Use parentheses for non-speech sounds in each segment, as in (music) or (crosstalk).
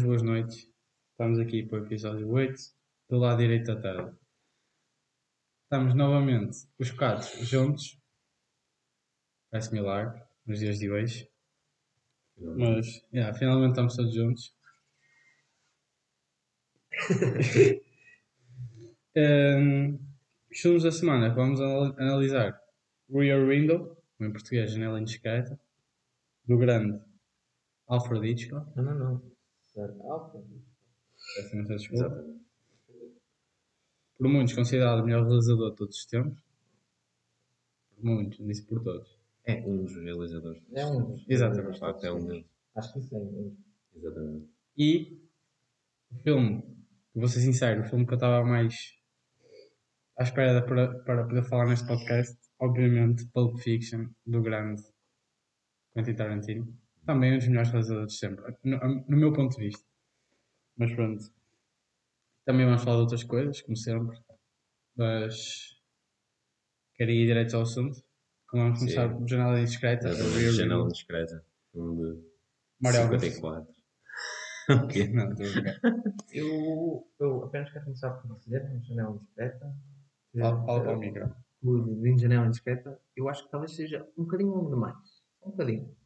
Boas noites. Estamos aqui para o episódio 8, do lado direito da tarde. Estamos novamente, os quatro, juntos. Parece milagre, nos dias de hoje. Mas, yeah, finalmente estamos todos juntos. (laughs) um, os filmes da semana que vamos anal- analisar Rear Window, em português Janela Indiscreta, do grande Alfred Hitchcock. Não, não, não. Certo. Alfa. Peço imensa desculpa. Por muitos considerado o melhor realizador de todos os tempos. Por muitos, não disse por todos. É um dos realizadores. É um dos. Exatamente. Facto, é um deles. Acho que sim. Exatamente. E o filme, vou ser sincero, o filme que eu estava mais à espera de- para, para poder falar neste podcast, obviamente, Pulp Fiction, do grande Quentin Tarantino. Também um dos melhores realizadores de sempre, no, no meu ponto de vista. Mas pronto. Também vamos falar de outras coisas, como sempre. Mas quero ir direto ao assunto. Como vamos começar por Janela Indiscreta, Janela. Indiscreta. Filme de Mario 54. o quê? Não, estou. Eu, eu apenas quero começar por dizer, uma janela indiscreta. Fala fala para o micro. O de janela indiscreta, eu acho que talvez seja um bocadinho longo demais. Um bocadinho.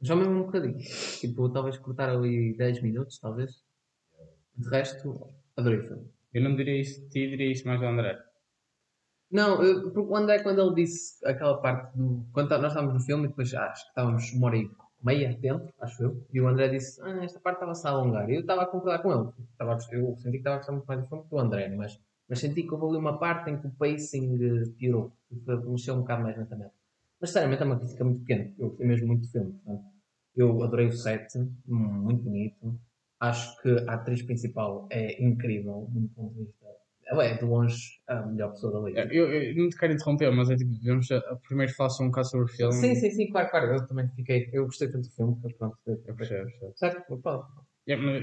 Já mesmo um bocadinho. Tipo, talvez cortar ali 10 minutos, talvez. De resto, adorei o filme. Eu não diria isso de ti, diria isso mais ao André. Não, eu, porque o André, quando ele disse aquela parte do. Quando nós estávamos no filme e depois acho que estávamos uma hora e meia dentro, acho eu, e o André disse: Ah, esta parte estava-se a alongar. E eu estava a concordar com ele. Estava a eu senti que estava a gostar muito mais do filme que do André, mas, mas senti que houve ali uma parte em que o pacing eh, piorou, que mexeu um bocado mais lentamente. Mas sinceramente é uma crítica muito pequena. Eu gostei mesmo muito do filme. Portanto, eu adorei o set, muito bonito. Acho que a atriz principal é incrível, do meu ponto de vista. Ela é de longe a melhor pessoa da liga. Eu, eu não te quero interromper, mas é tipo, devemos a- primeiro falar só um bocado sobre o filme. Sim, sim, sim, claro, claro. Eu também fiquei. Eu gostei tanto do filme que pronto. Eu percebo, percebo. Certo? Pode. É, mas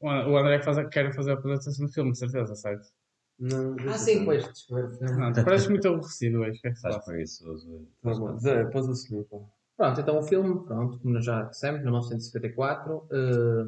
O André faz quer fazer a apresentação do filme, de certeza, certo? Não, Ah, sim, pois. O. Não, tu pareces muito aborrecido hoje. O que é que Estás preguiçoso hoje. Tá podes assumir, pá. Pronto, então o filme, pronto, como nós já dissemos, 1954, eh,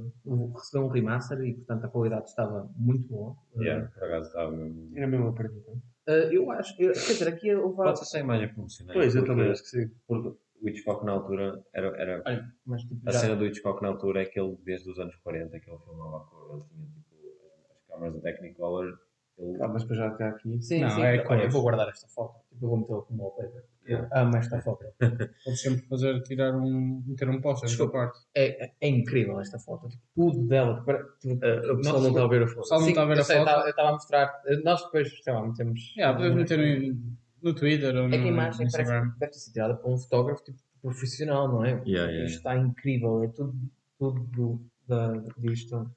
recebeu um remaster e, portanto, a qualidade estava muito boa. Eh, Yeah, por acaso estava mesmo. Era mesmo a pergunta. eh, eu acho, eu, quer dizer, aqui houve. Pode ser sem imagem promocional. Pois, eu também acho que sim. Porque o Hitchcock na altura era. era Olha, mas tipo, a já- cena do Hitchcock na altura é que ele, desde os anos 40, que ele filmava a cor, ele tinha tipo as, as câmaras da Technicolor. Ele, Ah, mas para já até aqui. Sim, Não, sim. é olha, eu vou guardar esta foto. Tipo, eu vou metê-la como wallpaper. Yeah. Eu amo esta foto. (laughs) Podes sempre fazer, tirar um, meter um post Desculpa. parte. É, é- é incrível esta foto. Tipo, tudo dela. Para, tipo, A pessoa nós- não está a ver a foto. pessoal não está a ver a foto. Eu estava- eu estava a mostrar. Nós depois, sei lá, metemos. Yeah, podemos meter no, no Twitter ou no, É que a imagem no parece Instagram. deve ter sido tirada por um fotógrafo tipo, profissional, não é? Yeah, yeah, Isto está incrível, é tudo, tudo do, da, disto.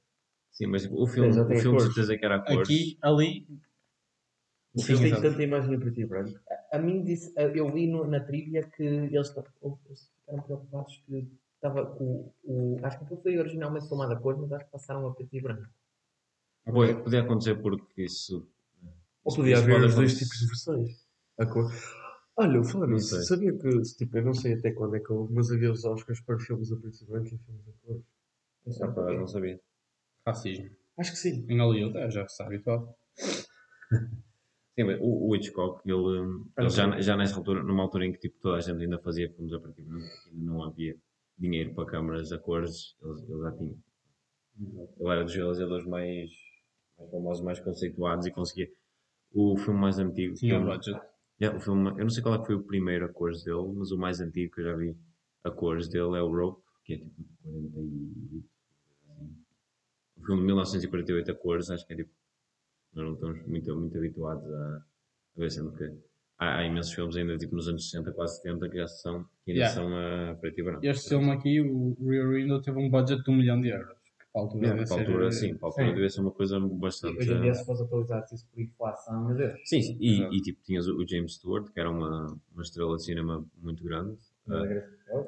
Sim, mas o filme, o filme de certeza que era a cores. Aqui, ali. O filme tem tanta imagem para ti, branco. A, a mim disse, a- eu li no- na trilha que eles ficaram preocupados que estava com o. Acho que aquilo foi originalmente filmado a cor, mas acho que passaram a preto e branco. Podia, podia acontecer porque isso. Ou podia isso haver os dois tipos de versões. A cor. Olha, eu falando Não nisso, sei. sabia que, tipo, eu não sei até quando é que houve, mas havia os Oscars para filmes a preto e branco e filmes a cor. É Ah, não sabia. Racismo. Acho que sim. Em Hollywood, é, já está habituado. (laughs) Sim, mas o, o Hitchcock, ele, ele já, já nessa altura, numa altura em que tipo, toda a gente ainda fazia filmes a partir de ainda não havia dinheiro para câmaras a cores, ele, ele já tinha. Ele era dos realizadores mais, mais famosos, mais conceituados e conseguia. O filme mais antigo. Tinha que um eu- budget. Yeah, o filme, eu não sei qual é que foi o primeiro a cores dele, mas o mais antigo que eu já vi a cores dele é o Rope, que é tipo 48. Assim. O filme de 1948 a cores, acho que é tipo. Nós não estamos muito, muito habituados a, a ver, sendo que há, há imensos filmes ainda tipo nos anos 60, quase 70 que já são, que ainda Yeah. são a preto e branco. Este filme aqui, o Rear Window, teve um budget de um milhão de euros. Para a altura Yeah, para a ser- altura, sim, para a altura Sim. devia ser uma coisa bastante. Hoje em dia, se fosse atualizar isso por inflação, meu Deus. Sim, sim. E, e tipo, tinhas o James Stewart, que era uma, uma estrela de cinema muito grande. Ah,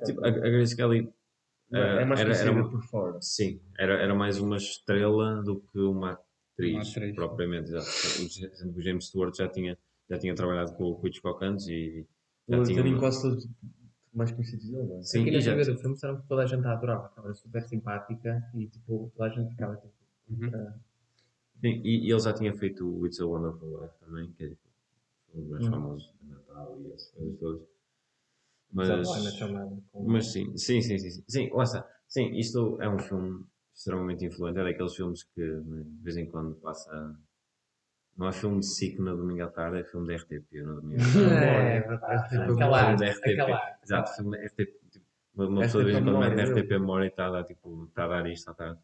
tipo, a, a Grace Kelly é mais era, era uma, por fora. sim, era, era mais uma estrela do que uma atriz, Uma atriz. propriamente. exato. O, o James Stewart já tinha, já tinha trabalhado com, o- com o Hitchcock antes e já Ele tinha uma- quase todos, mais conhecidos dele, é? Sim, Aqui na já, TV do filme disseram que toda a gente a adorava, que ela era super simpática e tipo, toda a gente ficava tipo. Uhum. ah, sim, e, e ele já tinha feito o It's a Wonderful Life também, que é tipo, um dos mais Hum. famosos de Natal e essas coisas todas. Mas, com- mas sim, sim, sim, sim, sim, sim, lá está. Sim, isto é um filme extremamente influente, é daqueles filmes que né, de vez em quando passa. Não é filme de SIC na domingo à tarde, é filme da RTP na domingo à tarde. (laughs) É, verdade. Aquela Filme da RTP. Exato, filme da RTP. Tipo, uma uma pessoa de vez em RTP quando mete RTP memória e está a dar, tipo, está a dar isto à tarde.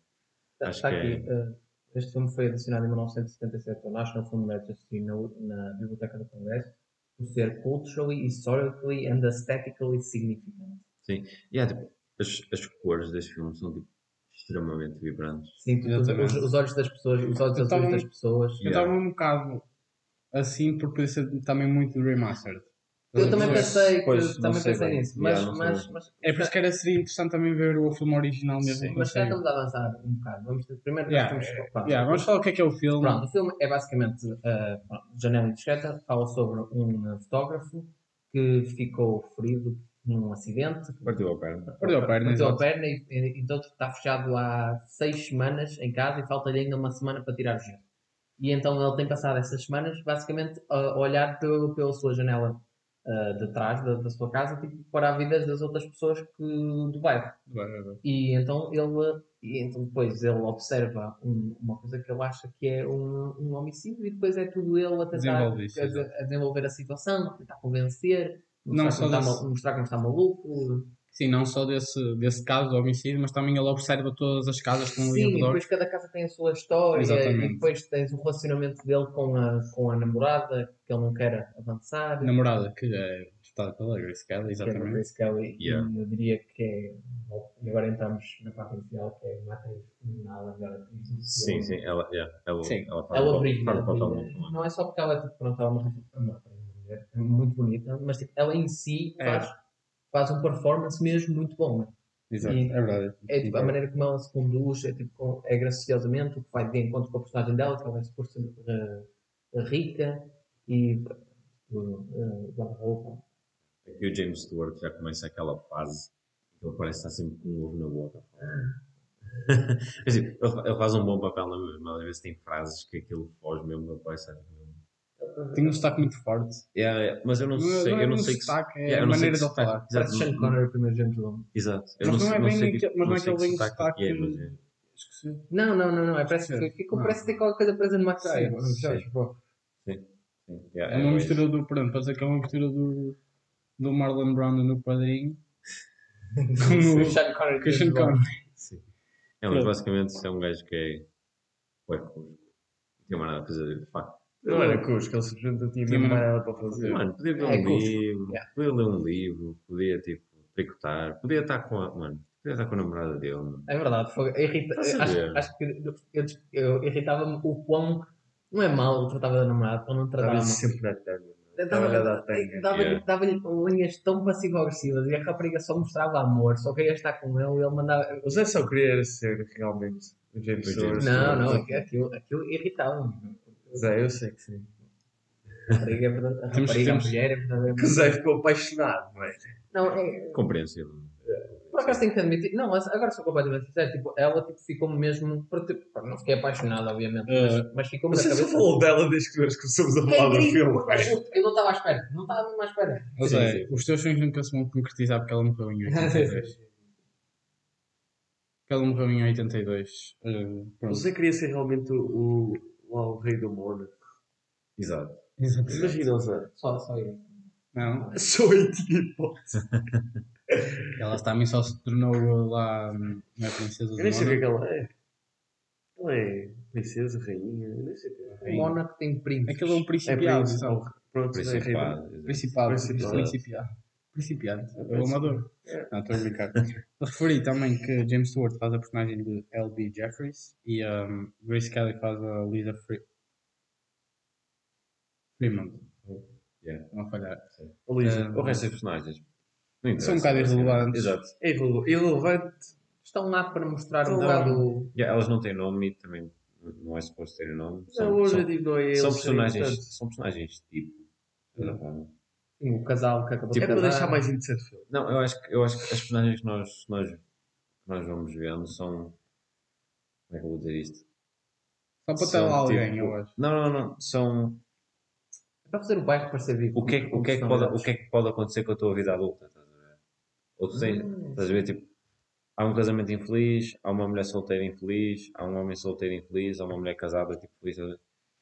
Está Acho está que aqui. ah, este filme foi adicionado em 1977 ao National Film Registry na, na Biblioteca do Congresso por ser culturally, historically and aesthetically significant. E há, tipo, as, as cores deste filme são tipo, extremamente vibrantes. Sim, tu- tu- os, os olhos das pessoas, os olhos azuis das pessoas. Eu estava um bocado assim por poder ser também muito remastered. Eu também Mas- pensei, que, Pois, não também sei pensei bem. nisso, Yeah, mas, sei mas, bem. mas, É por isso que era, seria interessante também ver o filme original mesmo. Sim. mas já estamos a avançar um bocado. Vamos ter, primeiro Yeah, nós temos pronto, Yeah, vamos falar o que é que é o filme. Pronto, o filme é basicamente uh, Janela Indiscreta, fala sobre um fotógrafo que ficou ferido num acidente, Partiu a perna. Perdeu a perna, Bateu a perna e, e, então está fechado há seis semanas em casa e falta-lhe ainda uma semana para tirar o gelo. E então ele tem passado essas semanas basicamente a a olhar pelo, pela sua janela ah, de trás da, da sua casa tipo, para a vida das outras pessoas que, do bairro. Vai. E então ele e então depois ele observa um- uma coisa que ele acha que é um, um homicídio e depois é tudo ele a tentar a, a desenvolver a situação, tentar convencer, Não mostrar, só que não está, desse- mostrar que não está maluco. Sim, não só desse, desse caso do homicídio, mas também ele observa todas as casas que estão ali Sim, e redor. depois cada casa tem a sua história Exatamente. e depois tens o relacionamento dele com a, com a namorada que ele não quer avançar. Namorada, que é estada pela Grace Kelly, que é a exatamente. Grace Kelly, Yeah. e eu diria que é. E agora entramos na parte inicial, que é uma atriz nada melhor atriz do Sim, filme. sim, ela, yeah, ela, Sim. ela faz, Ela brilha. papel brilha. muito bom. Não é só porque ela é tipo, pronto, ela é uma, uma, mulher, é muito bonita, mas tipo, ela em si É. faz, faz um performance mesmo muito bom. né? Exato, E- é verdade. É tipo, a maneira como ela se conduz, é, tipo, é graciosamente, o que vai de encontro com a personagem dela, que ela vai se por ser eh, rica e uh, guarda-roupa. Aqui o James Stewart já começa aquela fase que ele parece estar sempre com um ovo na boca. (laughs) Ele, ele faz um bom papel na mesma, às vezes tem frases que aquilo foge mesmo, ele parece. Tem um destaque muito forte. Yeah, yeah, mas eu não Não, sei, não é eu não um sei que. destaque, é yeah, a não maneira que de ele sotaque- falar. Exato, Sean não- Connery, o primeiro James Bond. Exato. Eu Mas não sei- é bem que- mas não é aquele que bem sotaque que é, sotaque- mas é- Esqueci. Não, não, não, não. É, parece, que ficou, Não. parece ter qualquer coisa presa cara. Sim, Já, sim. sim, yeah, É uma é mistura do. Pronto, pode ser que é uma mistura do. do Marlon Brando no Padrinho (laughs) com o o Sean Connery. Christian James Bond. Connery. Sim. É, mas basicamente é um gajo que é. Ué, não tem mais nada a fazer. Pá. Não era Cusco, ele simplesmente não tinha mesmo mais nada para fazer. Mano, podia ver É um Cusco. livro, Yeah. podia ler um livro, podia tipo tricotar, podia estar com a. Mano, podia estar com a namorada dele, mano. É verdade, foi, irrita, a acho, acho que eu, eu irritava-me o quão. Não é mal ele tratava da namorada, ele não tratava Estava sempre na tanga. Dava-lhe dava Yeah. dava-lhe linhas tão passivo-agressivas e a rapariga só mostrava amor, só queria estar com ele e ele mandava. O Zé só queria era ser realmente o James O Stewart. James Não, não, aquilo, aquilo irritava-me. Zé, eu sei que sim. A rapariga, é verdade- a Temos- rapariga, a temos- mulher, é Que o Zé ficou apaixonado, não é? Não, é, Compreensível. Por acaso tenho que admitir, não, mas agora sou completamente sincero, tipo, ela tipo, ficou-me mesmo, por, tipo, pá, não fiquei apaixonado, obviamente, mas, Uh, mas ficou-me na Você cabeça. falou dela desde que nós começamos a É falar do filme, velho. eu não estava à espera, não estava mesmo à espera. Ou Sim, seja, sim. os teus sonhos nunca se vão concretizar porque ela morreu em (laughs) 82. Porque ela morreu em 82. Uh, pronto. Você queria ser realmente o, lá o rei do Mónaco. Exato. Exato. Imagina o Zé. Só, só isso. Não, Só aí tinha hipótese. ela também só se tornou lá hum, a princesa Eu do nem sei o que é que ela é. Ela é princesa, rainha, eu nem sei o que é. O. Mónaco tem príncipes. Aquilo é um É principiado, príncipe. sabe? Pronto, é rei do Principado. Principado. Principado. Principiante. É É o amador. É. Não, estou a brincar. (laughs) Referi também que James Stewart faz a personagem de L.B. Jeffries e um, Grace Kelly faz a Lisa Fre Freeman. Yeah. Não a falhar. O Lisa. O resto dos personagens. não São um bocado irrelevantes. Exato. É irrele- irrelevante. Estão lá para mostrar um bocado. Yeah, elas não têm nome e também não é suposto terem nome. Não, São, hoje são, digo não é são sim, personagens, portanto, são personagens tipo. certa forma. O casal que acabou É de para casar. deixar mais interessante o filme. Não, eu acho que, eu acho que as personagens que nós, nós, nós vamos vendo são. Como é que eu vou dizer isto? Só para ter lá alguém, tipo, eu acho. Não, não, não. São. É para fazer o bairro parecer vivo. O que, é, que- o, que é que pode, o que é que pode acontecer com a tua vida adulta? Estás a ver? Ou tu tens. Hum, Estás a ver? Tipo, há um casamento infeliz, há uma mulher solteira infeliz, há um homem solteiro infeliz, há uma mulher casada tipo feliz.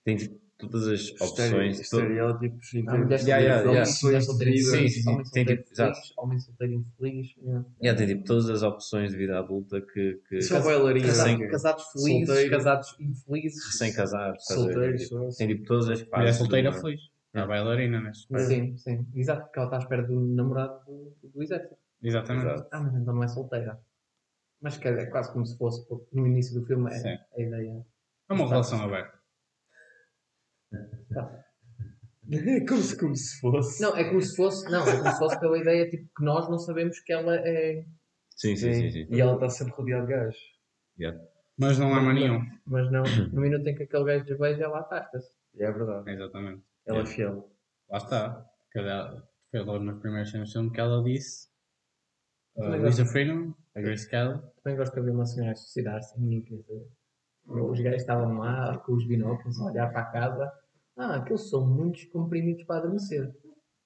Tem tipo, todas as opções. Estereótipos. Solteiras, yeah. homens- sim. homens Tem solteiros tipo- felizes, homem solteiro infeliz. yeah. Yeah, tem tipo todas as opções de vida adulta que. que Só bailarina. Casa- Recém- Casados felizes, Solteiro. casados infelizes. recém-casados. Solteiros. Tipo. Tem tipo todas as. Mulher do solteira feliz. É a bailarina neste caso. Sim, sim. Exato, porque ela está à espera do namorado do, do exército. Exatamente. Ah, mas então não é solteira. Mas quer dizer, é quase como se fosse, porque no início do filme é Sim. a ideia. É uma relação aberta. (laughs) como, se, como se fosse. Não, é como se fosse, não, é como se fosse pela ideia tipo, que nós não sabemos que ela é. Sim, sim, sim. sim. E ela está sempre rodeada de gajos. Yeah. Mas não há mais nenhum. Mas não, (coughs) no minuto em que aquele gajo desbeja, ela afasta-se. E é verdade. Exatamente. Ela é Yeah. fiel. Lá está. Cada, foi logo nas primeiras cenas filme que ela disse. Uh, Freedom, a Grace Kelly. Também gosto de ver uma senhora suicidar-se, ninguém quer saber. Os gajos estavam lá com os binóculos a olhar para a casa. Ah, aqueles são muitos comprimidos para adormecer.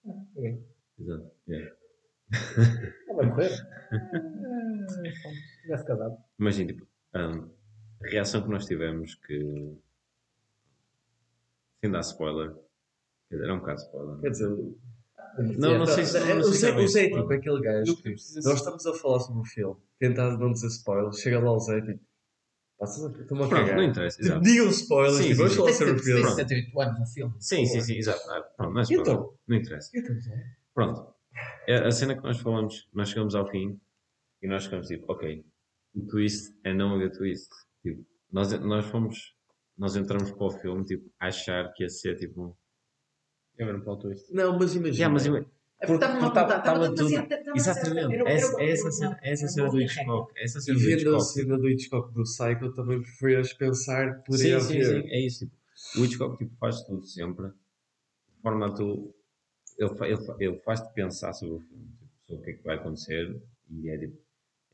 Ah, ok. Exato. Yeah. Ela vai morrer. Ah, se tivesse casado. Imagina, tipo, hum, a reação que nós tivemos que. Sem dar spoiler. Quer dizer, era um bocado spoiler. Quer dizer, Não, não sei se- é, não o sei se Zé, é bem o Zé é spoiler. tipo aquele gajo que nós estamos a falar sobre o filme, tentar não dizer spoilers, chega lá o Zé tipo, estou-me a Pronto, cagar. não interessa, Tipo, exato. digam spoilers, Sim, sim, vamos sim. falar sobre o filme. 78 anos no filme. Sim, sim, sim, exato. Ah, pronto, não é Então? Não interessa. Então, Pronto. É A cena que nós falamos, nós chegamos ao fim e nós ficamos tipo, ok, o twist é não haver twist. Tipo, nós, nós fomos, nós entramos para o filme, tipo, a achar que ia ser tipo. Eu ver um plot twist. Não, mas imagina. Yeah, mas ima- porque estava uma estava- estava tudo- Exatamente. Essa, é essa cena, é essa era cena do Hitchcock. É essa E cena do vendo a Hitchcock. cena do Hitchcock do Psycho, também preferias pensar poderia Sim, sim, sim, é isso. Tipo, o Hitchcock tipo, faz tudo sempre de forma a tu. Ele, ele, ele faz-te pensar sobre o filme, tipo, sobre o que é que vai acontecer e é tipo,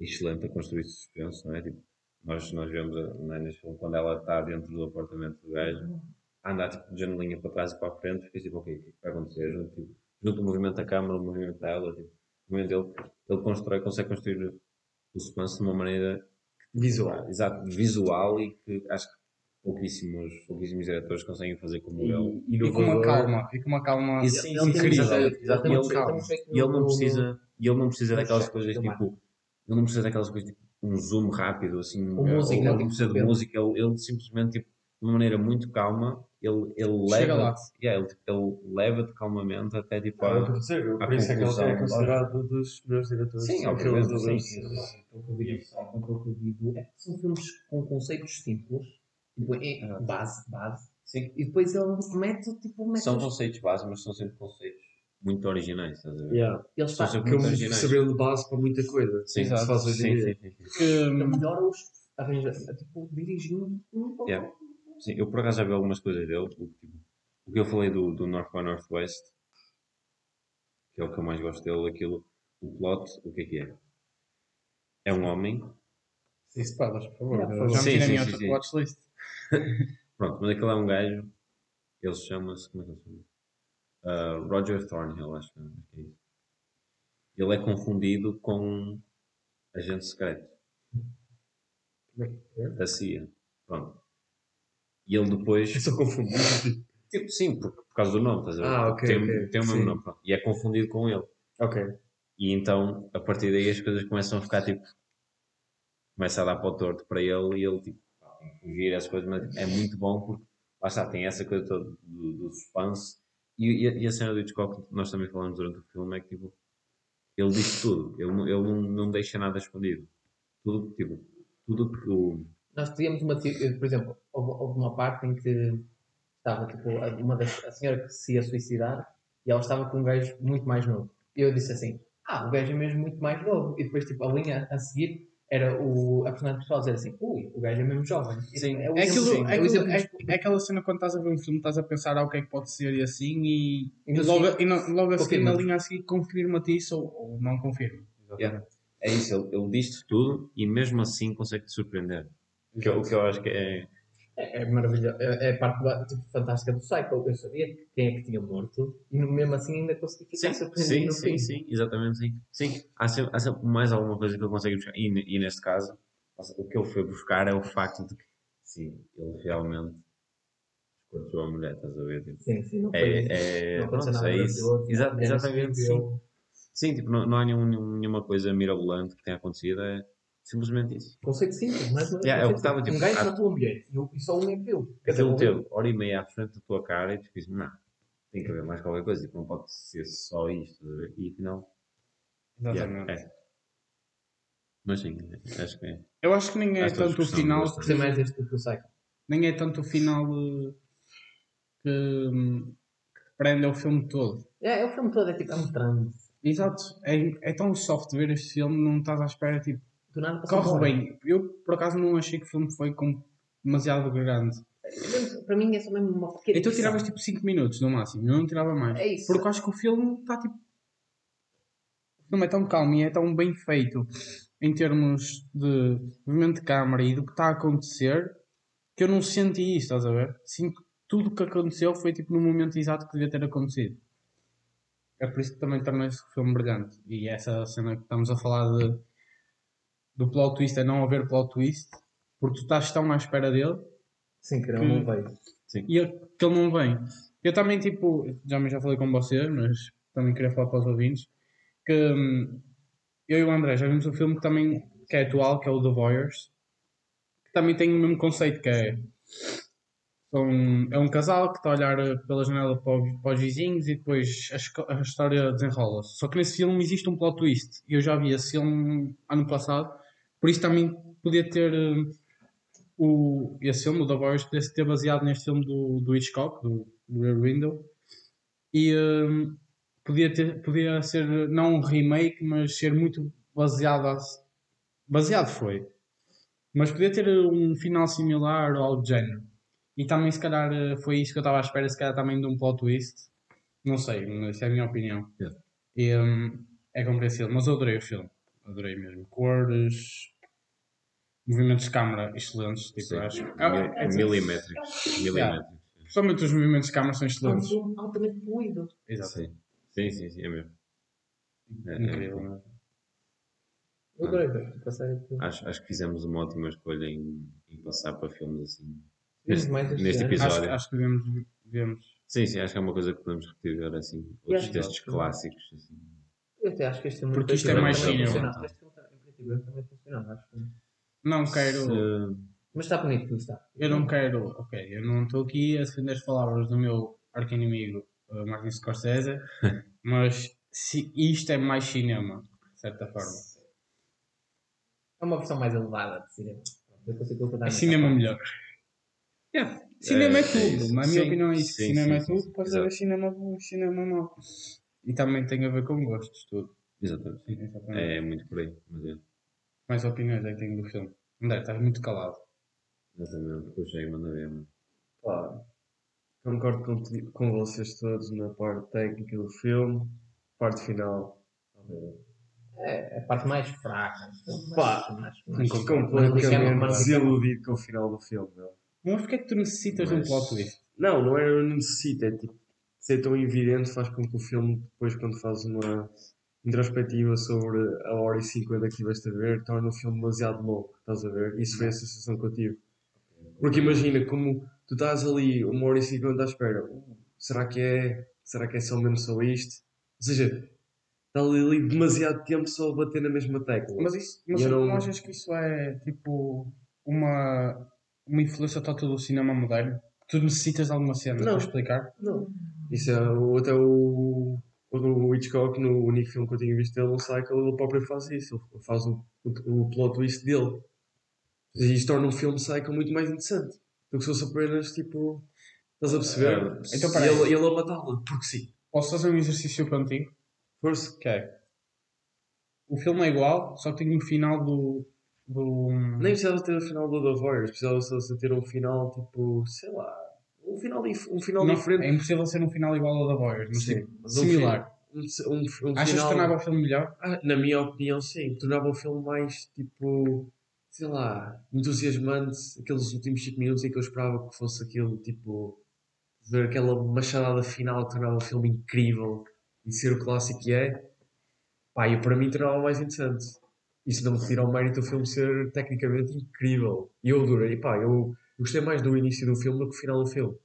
excelente a construir suspense, não é? Tipo, nós, nós vemos é, neste filme quando ela está dentro do apartamento do gajo, a andar tipo, de janelinha para trás e para a frente, fica tipo, ok, o que é que vai acontecer? Tipo, junto o movimento da câmera, o movimento dela, tipo, o movimento dele, ele constrói, consegue construir o suspense de uma maneira Visual. exato, visual e que acho que pouquíssimos, pouquíssimos diretores conseguem fazer como ele. E, E com uma calma. E com uma calma E sim, Ele sim, incrível. Exato. exatamente, E ele, e não precisa, e ele não precisa daquelas coisas tipo, ele não precisa daquelas coisas tipo um zoom rápido assim, Ou música, ele não tipo, precisa de música, ele, ele simplesmente tipo, de uma maneira muito calma, ele, ele leva, yeah, ele, ele leva-te calmamente até tipo Ah, a, por isso é que ele conclusão, é considerado um dos melhores diretores. Sim, sim, Aquilo que eu digo, é são filmes com conceitos simples, tipo, é base, base, Sim. e depois ele mete, tipo, mete são os- conceitos básicos, mas são sempre conceitos muito originais, estás a ver? Yeah. ele São sempre Que muito originais. saber de base para muita coisa. Sim, sim, sim, sim, sim. Que, ele hum, melhora-os, arranja, tipo, dirigindo. Yeah. Sim, eu por acaso já vi algumas coisas dele. O, tipo, o que eu falei do, do North by Northwest, que é o que eu mais gosto dele, aquilo, o plot, o que é que é? É um homem, Sem spoilers, por favor. Yeah, Eu já sim, meti na sim, minha sim, sim. watchlist. (laughs) (laughs) pronto, mas aquele é um gajo, ele chama-se, como é que ele se chama? Ah, Roger Thornhill, acho que é isso. Ele é confundido com agente secreto Como é que é? da CIA. Pronto. E ele depois. Eu sou confundido. Tipo, sim, por, por causa do nome, estás a ver? Ah, ok, tem, ok, tem o mesmo sim. nome. pronto. E é confundido com ele. ok. E então, a partir daí, as coisas começam a ficar tipo. Começa a dar para o torto para ele e ele, tipo, fugir essas coisas, mas é muito bom porque, lá está, tem essa coisa toda do, do suspense. E, e, a- e a cena do Hitchcock, que nós também falamos durante o filme, é que, tipo, ele diz tudo. Ele, ele não, não deixa nada escondido. Tudo, tipo, tudo que o. Nós tínhamos uma, te- por exemplo, houve, houve uma parte em que estava tipo uma das, a senhora que se ia suicidar e ela estava com um gajo muito mais novo. E eu disse assim: Ah, o gajo é mesmo muito mais novo. E depois, tipo, a linha a seguir era o, a personagem principal dizer assim, ui, o gajo é mesmo jovem. Sim. É, o É, aquilo, é é, aquilo- é- é aquela cena quando estás a ver um filme, estás a pensar ah, o que é que pode ser e assim, e, E e logo, e no- logo a seguir, na linha a seguir, confirma-te isso ou, ou não confirma. Yeah. É isso, ele, ele diz-te tudo e mesmo assim consegue-te surpreender. O que, eu- que eu acho que é. É, é maravilhoso. É, é a parte tipo, fantástica do Cycle. Eu sabia quem é que tinha morto e mesmo assim ainda consegui ficar Sim, surpreendido sim, no fim. sim, sim, exatamente sim. Sim, há sempre, há sempre mais alguma coisa que ele consegue buscar. E, e neste caso, o que ele foi buscar é o facto de que, sim, ele realmente escorchou a mulher, estás a ver? Tipo, Sim, sim, não foi. é, é, não pronto, é isso. Exa- se exatamente, sim. Sim, tipo, não, não há nenhum- nenhuma coisa mirabolante que tenha acontecido, é simplesmente isso. Conceito simples, vez. Yeah, é o que estava, tipo, um gajo matou um ambiente e, e só um é que um viu. teve hora e meia à frente da tua cara e tu dizes, não, tem que haver mais qualquer coisa, tipo, não pode ser só isto, e afinal, Exatamente. yeah, é. Mas sim, acho que é. Eu acho que nem é que tanto o final. Gostei mais deste do que o nem é tanto o final eh, que, que prende o filme todo. É, é o filme todo, é tipo, é um transe. Exato, é, é tão soft ver este filme, não estás à espera, tipo, Do nada passou corre bem. Eu, por acaso, não achei que o filme foi com demasiado grande. Mesmo- Para mim é só mesmo uma pequena. Então tiravas tipo 5 minutos no máximo, eu não tirava mais. É isso. Porque eu acho que o filme está tipo. O filme é tão calmo e é tão bem feito em termos de movimento de câmara e do que está a acontecer que eu não senti isso, estás a ver? Sinto que tudo o que aconteceu foi tipo no momento exato que devia ter acontecido. É por isso que também torna este filme brilhante. E essa cena que estamos a falar de, do plot twist é não haver plot twist, porque tu estás tão à espera dele Sim, que não, que- não veio. e ele, que ele não vem. Eu também, tipo, já, já falei com vocês, mas também queria falar para os ouvintes, que hum, eu e o André já vimos um filme que também que é atual, que é o The Voyeurs, que também tem o mesmo conceito, que é, são, é um casal que está a olhar pela janela para, o- para os vizinhos e depois a, a história desenrola-se. Só que nesse filme existe um plot twist. E eu já vi esse filme ano passado, por isso também podia ter... hum, o, esse filme, o The Voice, podia ter baseado neste filme do, do Hitchcock, do, do Rear Window, e hum, podia, ter, podia ser não um remake, mas ser muito baseado. a- baseado foi, mas podia ter um final similar ou algo do género. E também, se calhar, eh, foi isso que eu estava à espera, se calhar também de um plot twist. Não sei, mas essa é a minha opinião. Yeah. E, hum, é compreensível, mas eu adorei o filme. Adorei mesmo. Cores, movimentos de câmara excelentes. Tipo, Sim. acho. É- é- milimétricos. Milimétricos. Principalmente os movimentos de câmara são É um excelentes. altamente fluido. Exato. Sim. sim, sim, sim, é mesmo. É, é, Incrível, não é? Eu adorei ver. a série de- Acho, acho que fizemos uma ótima escolha em, em passar para filmes assim. Neste, neste episódio. Acho, acho que devemos. devemos. Sim, sim, acho que é uma coisa que podemos repetir agora assim. Outros textos clássicos. Assim. Eu até acho que este filme Porque isto é mais funcionava, acho que- Não quero. Se- Mas está bonito, não está? Eu não quero. Ok, eu não estou aqui a defender as palavras do meu arqui-inimigo uh, Martin Scorsese, (laughs) mas se isto é mais cinema, de certa forma. É uma versão mais elevada de cinema. É cinema melhor. Yeah. Cinema é, É, é tudo. Na minha Sim, opinião é isso. sim, cinema é sim, tudo, sim, pode haver cinema bom cinema mau. E também tem a ver com gostos, tudo. Exatamente. Sim, exatamente. É muito por aí. Mas é. Mais opiniões é que tenho do filme. André, estás muito calado. Exatamente. Puxa aí, manda ver. mano. Pá, concordo com, com vocês todos na parte técnica do filme, parte final. É a parte mais fraca. Pá, completamente desiludido com o final do filme. Meu. Mas porquê é que tu necessitas Mas- de um plot twist? Não, não é eu necessito, é tipo, ser tão evidente faz com que o filme, depois, quando faz uma introspectiva sobre a hora e cinquenta que estiveste a ver, torna o filme demasiado longo, estás a ver? Isso foi a sensação que eu tive. Porque imagina, como tu estás ali uma hora e cinquenta à espera, "Uh, será que é, será que é só mesmo só isto? Ou seja, está ali demasiado tempo só a bater na mesma tecla. Mas, isso, mas Eu não... não- achas que isso é tipo uma, uma influência total do cinema moderno? Tu necessitas de alguma cena Não. para explicar? Não. Isso é o- até o, o, Hitchcock, no único filme que eu tinha visto dele, no Cycle, ele próprio faz isso. Ele faz o, o, o plot twist dele. E isto torna um filme Cycle muito mais interessante do que se fosse apenas tipo. Estás a perceber? Ah, então peraí. ele, ele a matá-la, porque sim. Posso fazer um exercício contigo? Força. É. O filme é igual, só que tem um final do, do. Nem precisava ter o final do The Voyeurs, precisava só ter um final tipo, sei lá, um final, um final Não, diferente. é impossível ser um final igual ao da Voyeurs, mas Sim, tipo, mas similar. Um, um, um Achas que final, tornava o filme melhor? Ah, na minha opinião, sim. Tornava o filme mais, tipo, sei lá, entusiasmante. Aqueles últimos 5 minutos em que eu esperava que fosse aquilo, tipo, ver aquela machadada final que tornava o filme incrível e ser o clássico que é. Pá, e para mim tornava mais interessante. Isso não me retira o mérito do filme ser tecnicamente incrível. E eu adorei, pá, eu gostei mais do início do filme do que o final do filme.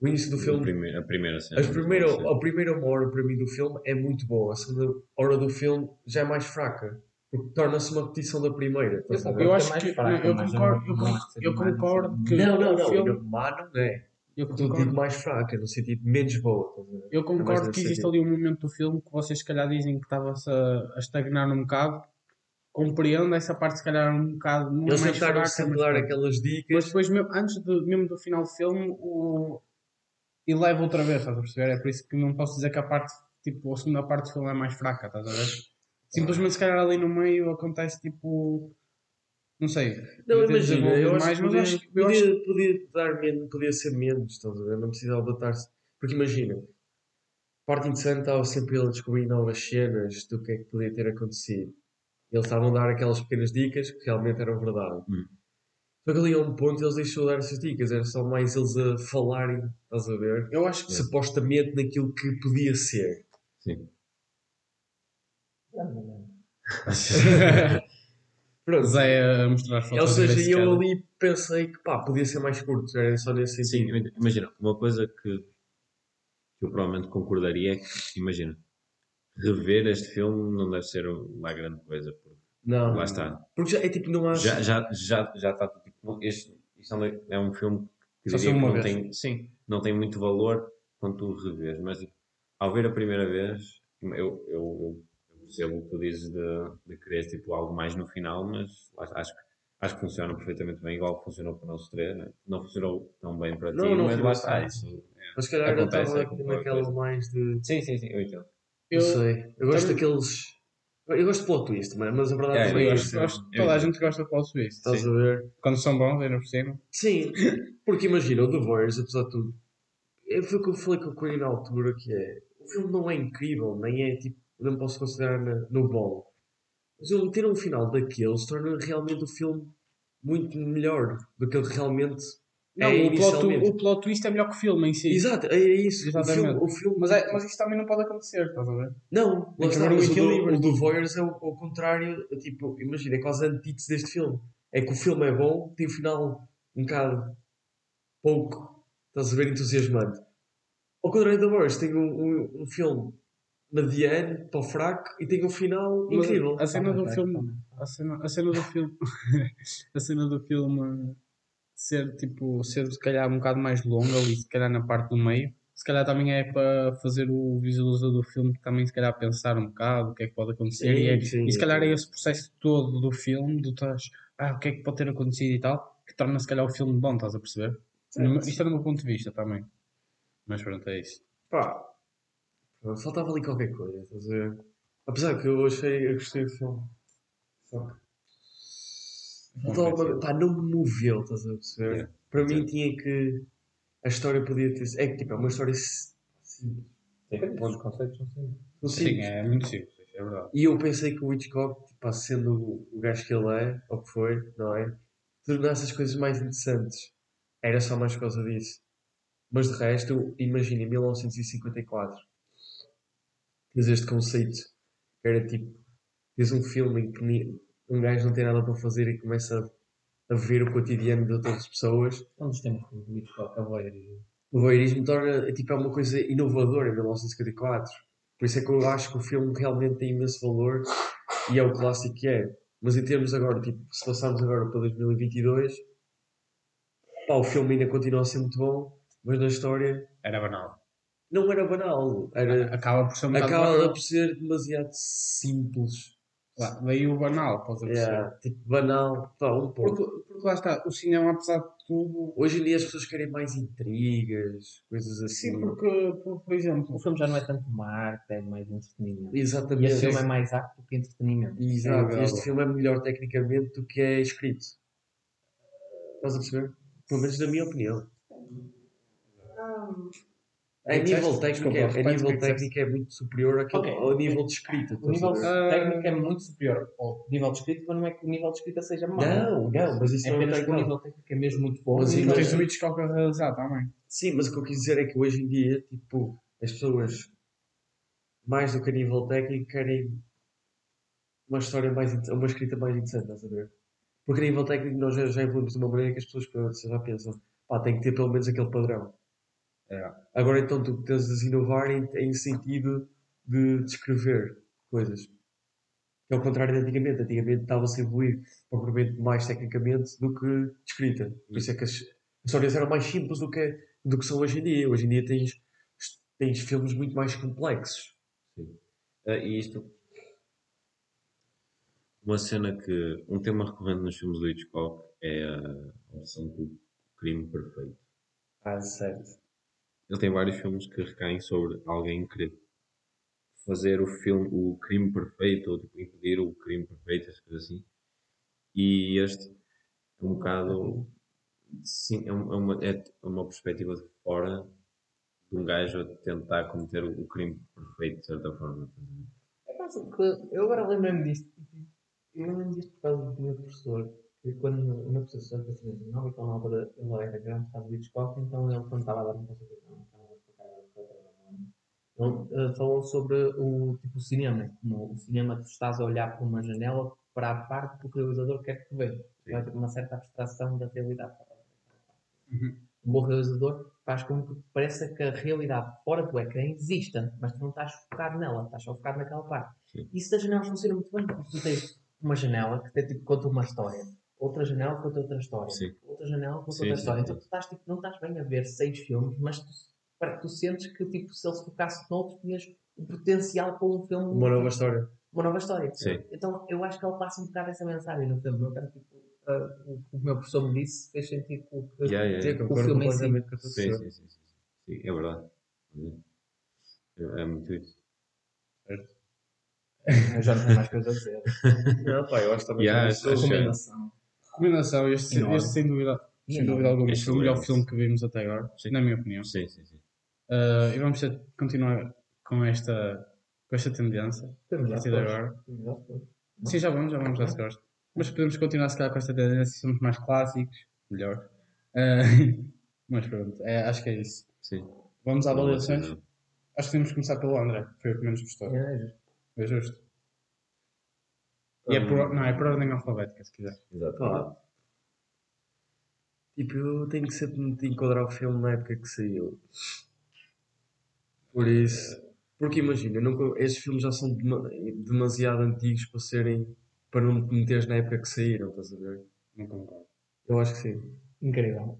O início do A filme primeira, a primeira cena. as primeira, Sim. a primeira uma hora para mim do filme é muito boa, a segunda hora do filme já é mais fraca, porque torna-se uma repetição da primeira. ver? Eu é acho que. fraca, eu mas concordo, eu eu, não con- acho que seja eu mais concordo assim. que. Não, não, o não, filme- não, má não é. eu concordo, mais fraca, no sentido menos boa. eu É concordo que nesse existe sentido. ali um momento do filme que vocês, se calhar, dizem que estava-se a, a estagnar um bocado. Compreendo essa parte, se calhar, um bocado. É Eles mais tentaram mas pronto. aquelas Mas dicas. depois, mesmo, antes de, mesmo do final do filme, o... e leva outra vez, estás a perceber? É por isso que não posso dizer que a parte, tipo, a segunda parte do filme é mais fraca, estás a ver? Simplesmente, se calhar, ali no meio acontece, tipo, não sei. Não, imagina, eu acho mais, que mas podia, acho, podia, acho podia dar menos, podia ser menos, estás a ver? Não precisava adaptar-se. Porque imagina, parte interessante estava sempre ele descobrir novas cenas do que é que podia ter acontecido. Eles estavam a dar aquelas pequenas dicas que realmente eram verdade. Hum. Só que ali a um ponto eles deixou de dar essas dicas, era só mais eles a falarem, estás a ver? eu acho que Supostamente naquilo que podia ser. Sim. (laughs) Pronto. Zé a mostrar fotos Ou seja, eu cara. ali pensei que pá, podia ser mais curto, era só nesse Sim, sentido. imagina, uma coisa que que eu provavelmente concordaria é que, imagina, rever este filme não deve ser uma grande coisa, Não. lá está. Porque já, é tipo, não há. Já, já, já, já está, tipo, este, isto é um- é filme que Só diria que não vez. tem, sim, não tem muito valor quando tu revês, mas tipo, ao ver a primeira vez, eu, eu, eu, eu percebo o que tu dizes de, de querer tipo, algo mais no final, mas acho, que- acho que funciona perfeitamente bem, igual que funcionou para nós três, né? não funcionou tão bem para Não, ti, não mas lá está, isso é- Mas se calhar eu Acontece, estava é naquela coisa. mais de. Sim, sim, sim, eu entendo. Eu, não sei. Eu gosto também- daqueles. Eu gosto de plot twist, mas mas a verdade É, eu é essa. gosto- Eu toda a gente gosta de plot twist. Estás sim. a ver? Quando são bons, ainda por cima. Sim, porque imagina, o The Voice, apesar de tudo. é- Foi o que eu falei com o Coelho na altura, que é. O filme não é incrível, nem é tipo. Não posso considerar na- no bom. Mas ele ter um final daqueles torna realmente o filme muito melhor do que ele realmente Não, é o, plot, o plot twist é melhor que o filme em si. Exato, é isso. O filme, Exatamente. o filme Mas, é, mas isso também não pode acontecer, estás a ver? Não, está, um mas o do- equilíbrio. O do Voyeurs é o, o contrário, é tipo, imagina, é quase antítese deste filme. É que o filme é bom, tem o final um bocado pouco, estás a ver, entusiasmante. Ao contrário do Voyeurs, tem um, um, um filme mediano, para o fraco, e tem um final Mas incrível. A cena do Tá, filme. tá. A cena, a cena do filme. (laughs) a cena do filme ser tipo. ser se calhar um bocado mais longa ali, se calhar na parte do meio. Se calhar também é para fazer o visualizador do filme também se calhar pensar um bocado o que é que pode acontecer. Sim, e, é- sim, e se calhar sim. é esse processo todo do filme, do estás, ah, o que é que pode ter acontecido e tal, que torna se calhar o filme bom, estás a perceber? No- Isto é do meu ponto de vista também. Mas pronto, é isso. Pá, faltava ali qualquer coisa, estás a ver? Apesar que eu achei, eu gostei do filme. Só que. Faltava uma, pá, não me moveu, estás a perceber? Yeah. Para mim tinha que. A história podia ter. É que tipo, é uma história si- simples. Os conceitos são simples. Não Sim, simples. é muito simples, é verdade. E eu pensei que o Hitchcock, tipo, sendo o, gajo que ele é, ou que foi, não é? Tornasse as coisas mais interessantes. Era só mais por causa disso. Mas de resto, imagina, em 1954, tens este conceito que era tipo, tens um filme em que um gajo não tem nada para fazer e começa a, a ver o cotidiano de outras pessoas. É um dos temas que o Hitchcock a voyeurismo. O voyeurismo torna, tipo, é uma coisa inovadora em 1954. Por isso é que eu acho que o filme realmente tem imenso valor e é o clássico que é. Mas em termos agora, tipo, se passarmos agora para 2022, pá, o filme ainda continua a ser muito bom, mas na história Era banal. não era banal. Era, Acaba por ser um acaba banal. por ser demasiado simples. Lá, daí o banal, estás a perceber? Yeah, tipo, banal, pá, um pouco. Porque, porque lá está, o cinema, apesar de tudo. Hoje em dia as pessoas querem mais intrigas, coisas assim. Sim, porque, por, por exemplo, O filme já não é tanto uma arte, é mais entretenimento. E Exatamente. este filme é mais arte do que entretenimento. Exato. Sim, Este é filme é melhor tecnicamente do que é escrito. Estás a perceber? Pelo menos na minha opinião. A nível técnico, Desculpa, é, a nível técnico é muito superior àquele, Ok. ao nível de escrita. O nível? Ah. técnico é muito superior ao nível de escrita, mas não é que o nível de escrita seja mau. Não, não, mas isso É não é apenas que o nível técnico é mesmo muito bom. Mas Sim, tens não- o Hitchcock a realizar também. Sim, mas o que eu quis dizer é que hoje em dia, tipo, as pessoas, mais do que a nível técnico, querem uma história mais, uma escrita mais interessante, estás a ver? Porque a nível técnico nós já, já evoluímos de uma maneira que as pessoas já pensam, pá, tem que ter pelo menos aquele padrão. É. Agora então tu tens de inovar em, em sentido de descrever coisas. Que é o contrário de antigamente. Antigamente estava-se a evoluir propriamente mais tecnicamente do que escrita. Por isso é que as histórias eram mais simples do que, do que são hoje em dia. Hoje em dia tens, tens filmes muito mais complexos. Ah, e isto. Uma cena que. Um tema recorrente nos filmes do Hitchcock é a opção do crime perfeito. Ah, certo. Ele tem vários filmes que recaem sobre alguém querer fazer o filme, o crime perfeito, ou tipo, impedir o crime perfeito, essas coisas assim. E este é um bocado. Sim, é, é uma, é uma perspectiva de fora de um gajo a tentar cometer o, crime perfeito, de certa forma. É fácil, porque eu agora lembrei-me disto. Eu lembro-me disto por causa do meu professor. Que quando o meu professor fez assim, não, então na altura ele era grande, estava de Hitchcock, então ele quando estava a dar uma consultação, estava a explicar a coisa, ele eh, falou sobre o tipo cinema, como o cinema tu estás a olhar por uma janela para a parte que o realizador quer que tu vejas. É tipo uma certa abstração da realidade. Uhum. Um bom realizador faz com que pareça que a realidade fora do ecrã exista, mas tu não estás focado nela, estás só focado naquela parte. Sim. Isso das janelas funciona muito bem, porque tu tens uma janela que te, tipo, conta uma história, outra janela conta outra história, Sim. outra janela conta Sim, outra história. Então tu estás, tipo, não estás bem a ver seis filmes, mas tu, para- tu sentes que tipo, se ele se focasse noutro, tinhas o potencial para um filme Uma nova história. uma nova história. Sim. Então eu acho que ele passa um bocado essa mensagem no filme. Quero, tipo, ah, o que o meu professor me disse fez sentido com o que Yeah, yeah, Sim, yeah. o filme em si. Sim, sim, sim, sim, sim. É verdade. É, é muito isso. Eu já não tenho mais coisa a dizer. (laughs) Não, pá, eu acho que também Yeah, tem isso. acho- Recomendação. Recomendação, este, este sem dúvida, sem dúvida alguma, Este foi o melhor filme que vimos até agora, Sim. na minha opinião. Sim, sim, sim. Uh, e vamos ter, continuar com esta, com esta tendência a Temos já partir de agora. Temos já todos. Sim, já vamos, já vamos, já se gosta. Mas podemos continuar se calhar com esta tendência, somos mais clássicos, melhor. Uh, (laughs) mas pronto, é, acho que é isso. sim. Vamos à avaliações? Acho que temos que começar pelo André, que foi o que menos gostou. É, justo. É justo. E é por, não, é por ordem alfabética, se quiser. Exato. Tipo, eu tenho que sempre de enquadrar o filme na época que saiu. Por isso. Porque imagina, nunca, estes filmes já são dema- demasiado antigos para serem. para não te meteres na época que saíram, estás a ver? Não concordo. Eu acho que sim. Incrível.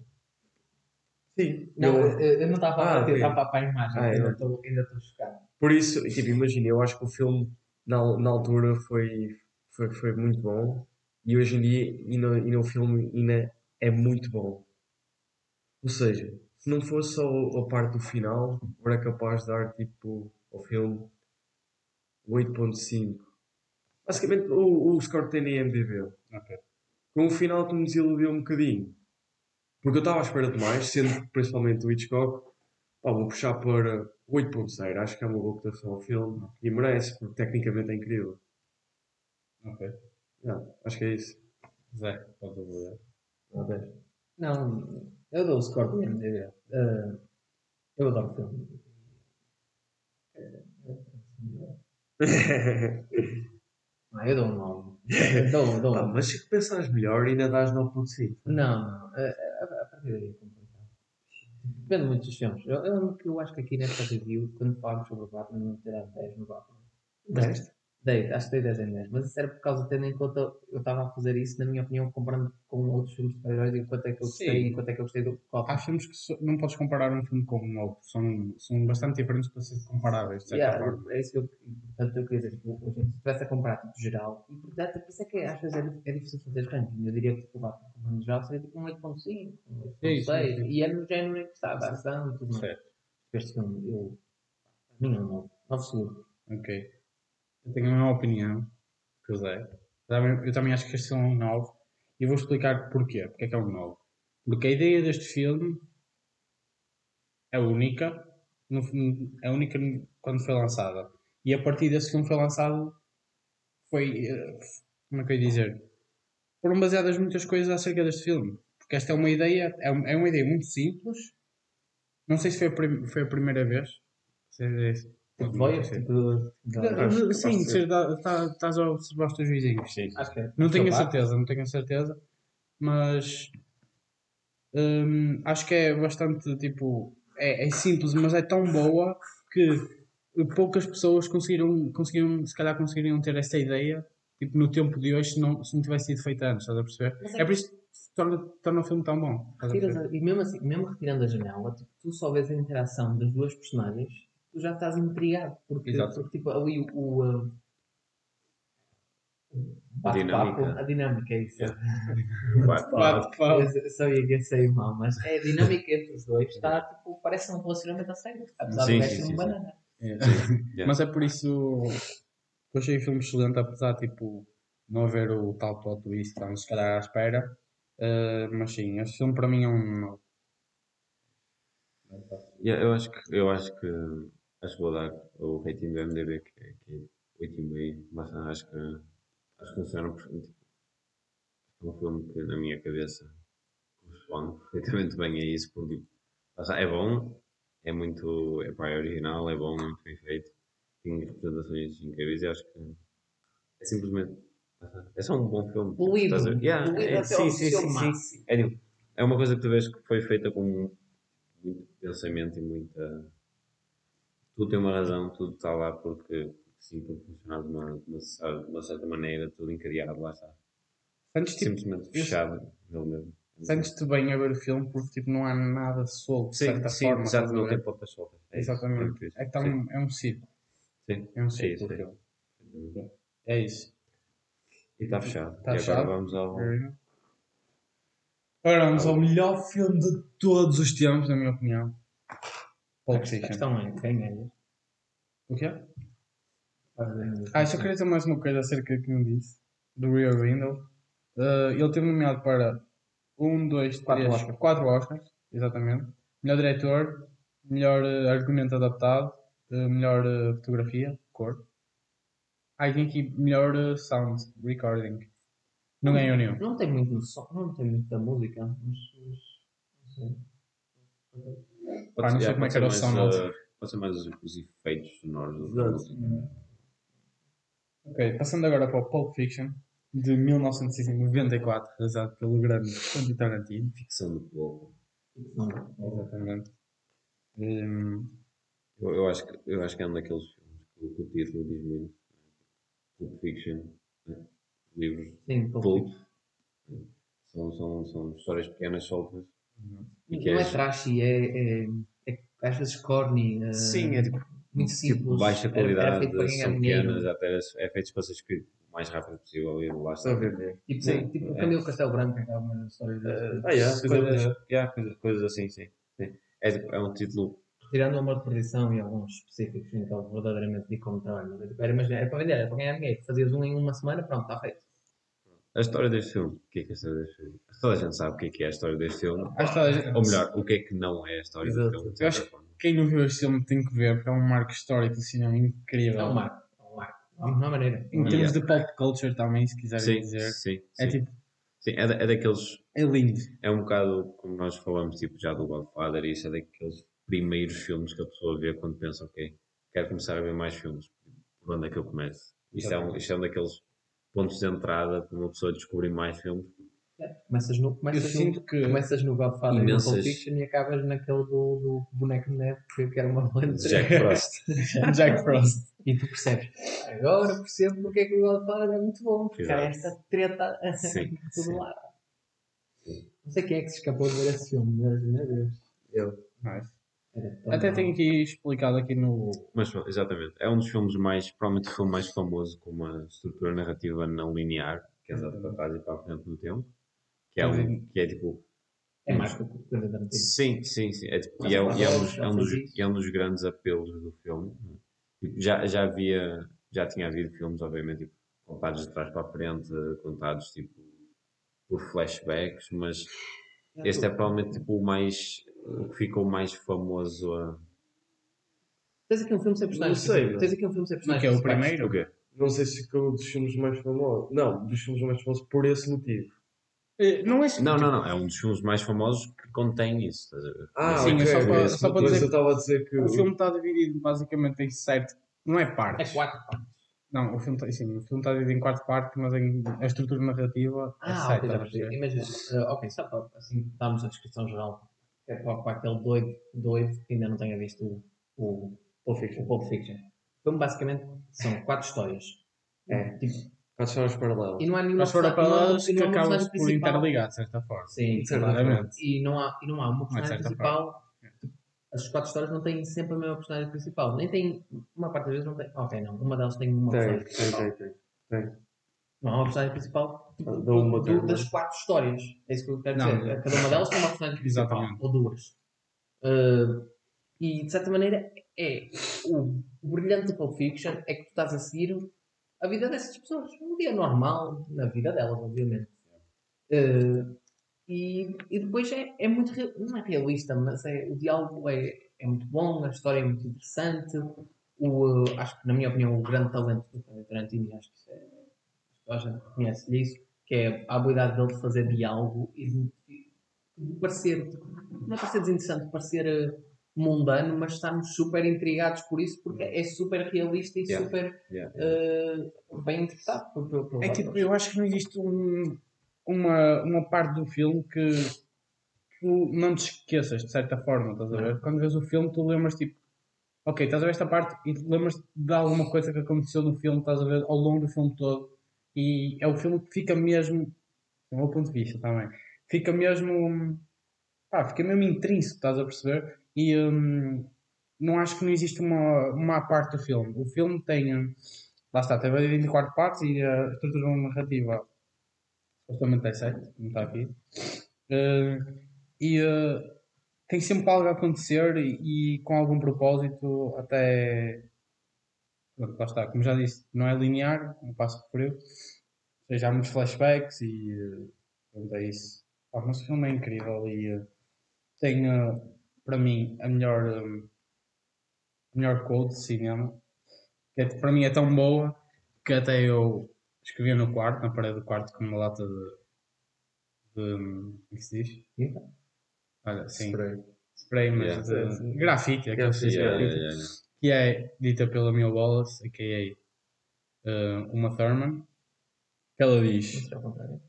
Sim. Não, eu- eu, eu não estava Ah, a ok. estava para a imagem, Ah, é. ainda estou ainda estou chocado. Por isso, tipo, imagina, eu acho que o filme na, na altura foi, foi, foi muito bom e hoje em dia ainda, ainda o filme ainda é muito bom. Ou seja, se não fosse só a parte do final, eu era capaz de dar tipo ao filme 8.5. Basicamente o, o score que tem na IMDb. Ok. Com o final que me desiludiu um bocadinho. Porque eu estava à espera de mais, sendo que principalmente o Hitchcock, pá, vou puxar para 8.0. Acho que é uma boa cotação ao filme e merece, porque tecnicamente é incrível. Ok. Yeah, acho que é isso. Zé, pode avaliar. Talvez. Não, eu dou o score do IMDb. Uh, eu adoro o filme. (laughs) Ah, eu dou um 9. Eu (laughs) dou, dou Pá, mas se pensares melhor, ainda dás 9.5. Não, não. A, a, a partir daí é complicado. Depende muito dos filmes. Eu, eu eu acho que aqui nesta review, quando falámos sobre o Batman, não ter dado 10 no Batman. 10? Dei, acho que dei 10 em 10. Mas isso era por causa, tendo em conta, eu estava a fazer isso, na minha opinião, comparando com outros filmes de super-heróis e quanto é que eu gostei Sim. e quanto é que eu gostei do Gotham. Há filmes que so- não podes comparar um filme com um outro. São, são bastante diferentes para serem comparáveis, de certa Yeah, forma. é isso que eu, portanto, eu queria dizer, tipo, a gente, se tivesse a comparar tipo, geral, e por isso é que às vezes é, é difícil fazer ranking. Eu diria que tipo, o Batman comparando geral seria tipo um 8.5, um Sim, sim, 8.6, sim. e é no género em que está, dá ação e tudo mais. Certo. Este filme, eu, para mim é um 9, 9 seguro. Ok. Eu tenho a mesma opinião que o Zé. Eu também acho que este é um 9. E vou explicar porquê. Porque é que é um 9. Porque a ideia deste filme é única. é única quando foi lançada. E a partir desse filme foi lançado. Foi. eh, Como é que eu ia dizer? Foram baseadas muitas coisas acerca deste filme. Porque esta é uma ideia. É é uma ideia muito simples. Não sei se foi a, foi a primeira vez. Se é isso. Tipo, Não voyeur, sei. tipo, Uh, Sim, tá- estás a observar os teus vizinhos. Sim. acho que é. Não tenho a certeza, não tenho a certeza, mas hum, acho que é bastante tipo. É, é simples, mas é tão boa que poucas pessoas conseguiram, conseguiram, se calhar conseguiriam ter essa ideia tipo, no tempo de hoje se não, se não tivesse sido feita antes, estás a perceber? Mas é É por isso que torna, torna o filme tão bom. a- e mesmo, assim, mesmo retirando a janela, tipo, tu só vês a interação das duas personagens, tu já estás intrigado. Porque, Exato. porque tipo, ali o. o, bate-papo, Dinâmica. A dinâmica é isso. Bate- Bate, pau. Eu sabia que ia sair mal, mas é a dinâmica entre os dois está tipo, parece um relacionamento a sério. Apesar Sim, sim, ser sim, um sim. banana. É. Yeah. Mas é por isso que eu achei o filme excelente, apesar de tipo, não haver o tal plot twist, estamos se calhar à espera. Uh, mas sim, este filme para mim é um. Yeah, eu acho que eu acho que acho que vou dar o rating do MDB que é, que é 8,5, mas acho que acho que funciona por- tipo, é um filme que na minha cabeça corresponde (laughs) perfeitamente bem a isso, porque tipo, é bom, é muito é, pá, é original, é bom, é muito bem feito, tem representações incríveis e acho que é simplesmente é só um bom filme. tipo, Polido. ver? Yeah, Polido é, sim, sim, sim, sim. É, tipo, é uma coisa que tu vês que foi feita com muito pensamento e muita. Tudo tem uma razão, tudo está lá porque sim, tudo funciona de uma, de uma, certa maneira, tudo encadeado, lá está. Tipo, Simplesmente fechado nele mesmo. sentes-te bem a ver o filme porque tipo, não há nada solto, de Sim, certa sim, forma. exato, não tem pontas soltas. É isso, Exatamente. isso. É que tá um, é um ciclo. sim. É um É ciclo. isso, é. filme. É isso. E está fechado. Tá e fechado. agora vamos ao. Agora vamos ao melhor filme de todos os tempos, na minha opinião. Pulp A questão é quem é. O quê? Ah, só queria dizer mais uma coisa acerca que me disse. Do Rear Window. Uh, ele teve nomeado para 1, 2, Quatro 3, Oscars. 4 Oscars. Exatamente. Melhor diretor, melhor uh, argumento adaptado, uh, melhor fotografia, cor. Ah, e tem aqui melhor sound recording. Não ganhou nenhum. Não tem muito som, não tem muita música, mas não sei. Pá, não sei como é pode que era o ser som, mais, não. uh, Pode ser mais os, os efeitos sonoros da Exato. música. Ok, passando agora para o Pulp Fiction de 1994, realizado pelo grande Quentin Tarantino. Ficção do povo. Exatamente. Hum, Eu, eu, acho que, eu acho que é um daqueles filmes que, o- título diz muito. Pulp Fiction, né? livros Sim, pulp. São, são, são histórias pequenas, soltas. E que Não é és- trashy, é, é, é às vezes corny. é Sim, é tipo, muito simples. tipo baixa Era- era qualidade, são pequenas, até é feito para ser escrito o mais rápido possível e lá está. Tipo, Sim, tipo o é. Camilo Castelo Branco, que é uma história Uh, desse. ah, yeah, Coisa- coisas, yeah, coisas, coisas assim, sim. sim. É, tipo, é um título. Tirando o amor de perdição e alguns específicos que ele verdadeiramente dedica um trabalho. Mas é tipo, era, era para vender, era para ganhar dinheiro. Fazias um em uma semana, pronto, está feito. A história deste filme. O que é que é a história deste filme? Toda a gente sabe o que é que é a história deste filme. acho que toda a gente- Ou melhor, o que é que não é a história Exato. do filme. de Eu acho forma. quem não viu este filme tem que ver, porque é um marco histórico do cinema incrível. É um marco. É um marco. Não há maneira. Em termos de pop culture também, se quiserem Sim, dizer. sim, É sim. tipo, Sim, é, da- é daqueles. é lindo. É um bocado como nós falamos tipo, já do Godfather, e isso é daqueles primeiros filmes que a pessoa vê quando pensa, ok, quero começar a ver mais filmes. Por onde é que eu começo? Isto é um, isto é um daqueles pontos de entrada para uma pessoa descobrir mais filmes. Começas no, Eu começas no, sinto que. começas no Godfather e no Fiction e acabas naquele do, do boneco de neve que, era uma volante. Jack Frost. (laughs) Jack Frost. E tu percebes, agora percebo porque é que o Godfather é muito bom, porque há esta treta (laughs) Sim, sim. lado. Não sei quem é que se escapou de ver esse filme, mas meu Deus. Eu. Nice. Até tenho aqui explicado aqui no. Mas, exatamente. É um dos filmes mais, provavelmente o filme mais famoso com uma estrutura narrativa não linear, que é andado para trás e para a frente no tempo. Que é, um, que é tipo. É mais que o. Sim, sim, sim. É, tipo, e é, e é um dos, é, um dos, é um dos grandes apelos do filme. Tipo, já, já havia, já tinha havido filmes, obviamente, tipo, contados de trás para a frente, contados tipo por flashbacks, mas este é provavelmente tipo o mais, o que ficou mais famoso a. Tens aqui um filme sem personagens. Não sei, principais. Tens aqui um filme sem O personagens. que é o primeiro? O quê? Não sei se ficou dos filmes mais famosos. Não, dos filmes mais famosos por esse motivo. Eh, Não é Não, não, não. É um dos filmes mais famosos que contém isso. Ah, Sim, ok. é só para- mas só para dizer eu estava a dizer que. O filme está dividido basicamente em sete. Não é partes. É quatro partes. Não, o filme está sim, o filme está dividido em quatro partes, mas em, a estrutura narrativa é Ah, sete. ok, já estás a percebi. perceber? Imagina, ok, só para assim darmos a descrição geral. É para, para aquele doido, doido que ainda não tenha visto o, o, Pulp Fiction. o Pulp Fiction. O filme basicamente são quatro histórias. É. Tipo, Quatro histórias paralelas. e não há nenhuma Mas foram personagem- para não há- elas e que personagem por interligar, de certa forma. Sim, De certa Claramente. E não há, e não há uma de personagem principal. As quatro histórias não têm sempre a mesma personagem principal. Nem tem. Uma parte das vezes não tem. Ok, não. Uma delas tem uma Tem, personagem principal. tem, tem. tem. Não há uma personagem principal tipo, Da uma do- das quatro histórias. É isso que eu quero Não. dizer. Cada uma delas tem uma personagem principal. Exatamente. Ou duas. Uh, e de certa maneira é o, brilhante do Pulp Fiction é que tu estás a seguir a vida dessas pessoas. Um dia normal na vida delas, obviamente. Uh, e, e depois é, é muito real- não é realista, mas é, o diálogo é, é muito bom, a história é muito interessante. O, uh, acho que, na minha opinião, o grande talento do Quentin Tarantino, e acho que isso é, a gente conhece isso, que é a habilidade dele de fazer diálogo e de, de parecer, não é parecer desinteressante, parecer uh, mundano, mas estamos super intrigados por isso porque é super realista e Yeah. super Yeah. uh, bem interpretado. Por, por, por É tipo, eu acho que não existe um- uma, uma parte do filme que tu não te esqueças, de certa forma, estás a ver? Quando vês o filme, tu lembras tipo, ok, estás a ver esta parte e te lembras de alguma coisa que aconteceu no filme, estás a ver ao longo do filme todo. E é o filme que fica mesmo, do meu ponto de vista também, fica mesmo, pá, fica mesmo intrínseco, estás a perceber? E hum, não acho que não existe uma, uma parte do filme. O filme tem, lá está, tem 24 partes e a estrutura narrativa supostamente é 7, como está aqui. Eh, e eh, tem sempre algo a acontecer e, e com algum propósito, até. Pronto, lá está, como já disse, não é linear, não passo por eu. Ou seja, há muitos flashbacks e. eh, pronto, é isso. Ah, mas o filme é incrível e eh, tem, para mim, a melhor. eh, a melhor quote de cinema. Que é- para mim é tão boa que até eu escrevia no quarto, na parede do quarto, com uma lata de. de como é que se diz? Tinta? Olha, sim. Spray. Spray, mas Yeah. de grafite, que Yeah, grafite, yeah, yeah. Que é dita pela Mia Wallace, a.k.a. uh, uma Thurman, que ela diz. É.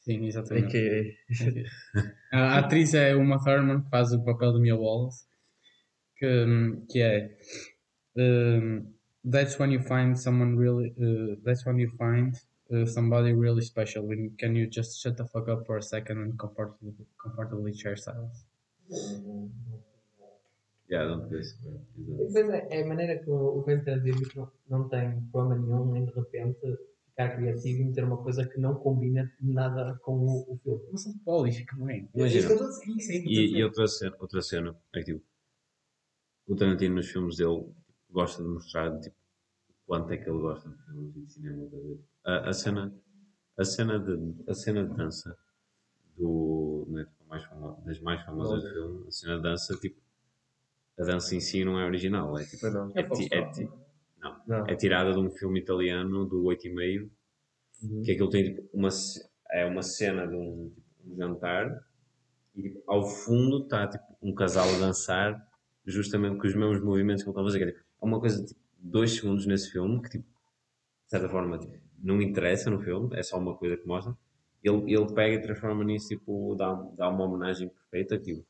Sim, exatamente. (laughs) A atriz é uma Thurman, que faz o papel de Mia Wallace, que, que é um, That's when you find someone really uh, That's when you find uh, somebody really special when can you just shut the fuck up for a second and comfortably, comfortably share silence. Yeah. Pois é, é a maneira que o, o Quentin Tarantino não, não tem problema nenhum em de repente ficar criativo e meter uma coisa que não combina nada com o, o filme. Mas são poli, fica bem. Imagina. É isso que eu estou a dizer, isso é isso que eu estou a E, e outra cena, outra cena é que tipo, o Tarantino nos filmes dele gosta de mostrar tipo, quanto é que ele gosta de filmes e de cinema. a? A, cena, a cena de, a cena de dança do, né, mais famo- das mais famosas do filme, a cena de dança, tipo, a dança em si não é original, é tipo, não. é, ti- é, ti- Não. é tirada de um filme italiano do 8,5 Uhum. que aquilo tem tipo, uma, é uma cena de um, tipo, um jantar e tipo, ao fundo está tipo, um casal a dançar justamente com os mesmos movimentos que ele está a fazer. É, tipo, uma coisa de tipo, dois segundos nesse filme que tipo, de certa forma tipo, não interessa no filme, é só uma coisa que mostra ele, ele pega e transforma nisso, tipo, dá, dá uma homenagem perfeita, tipo,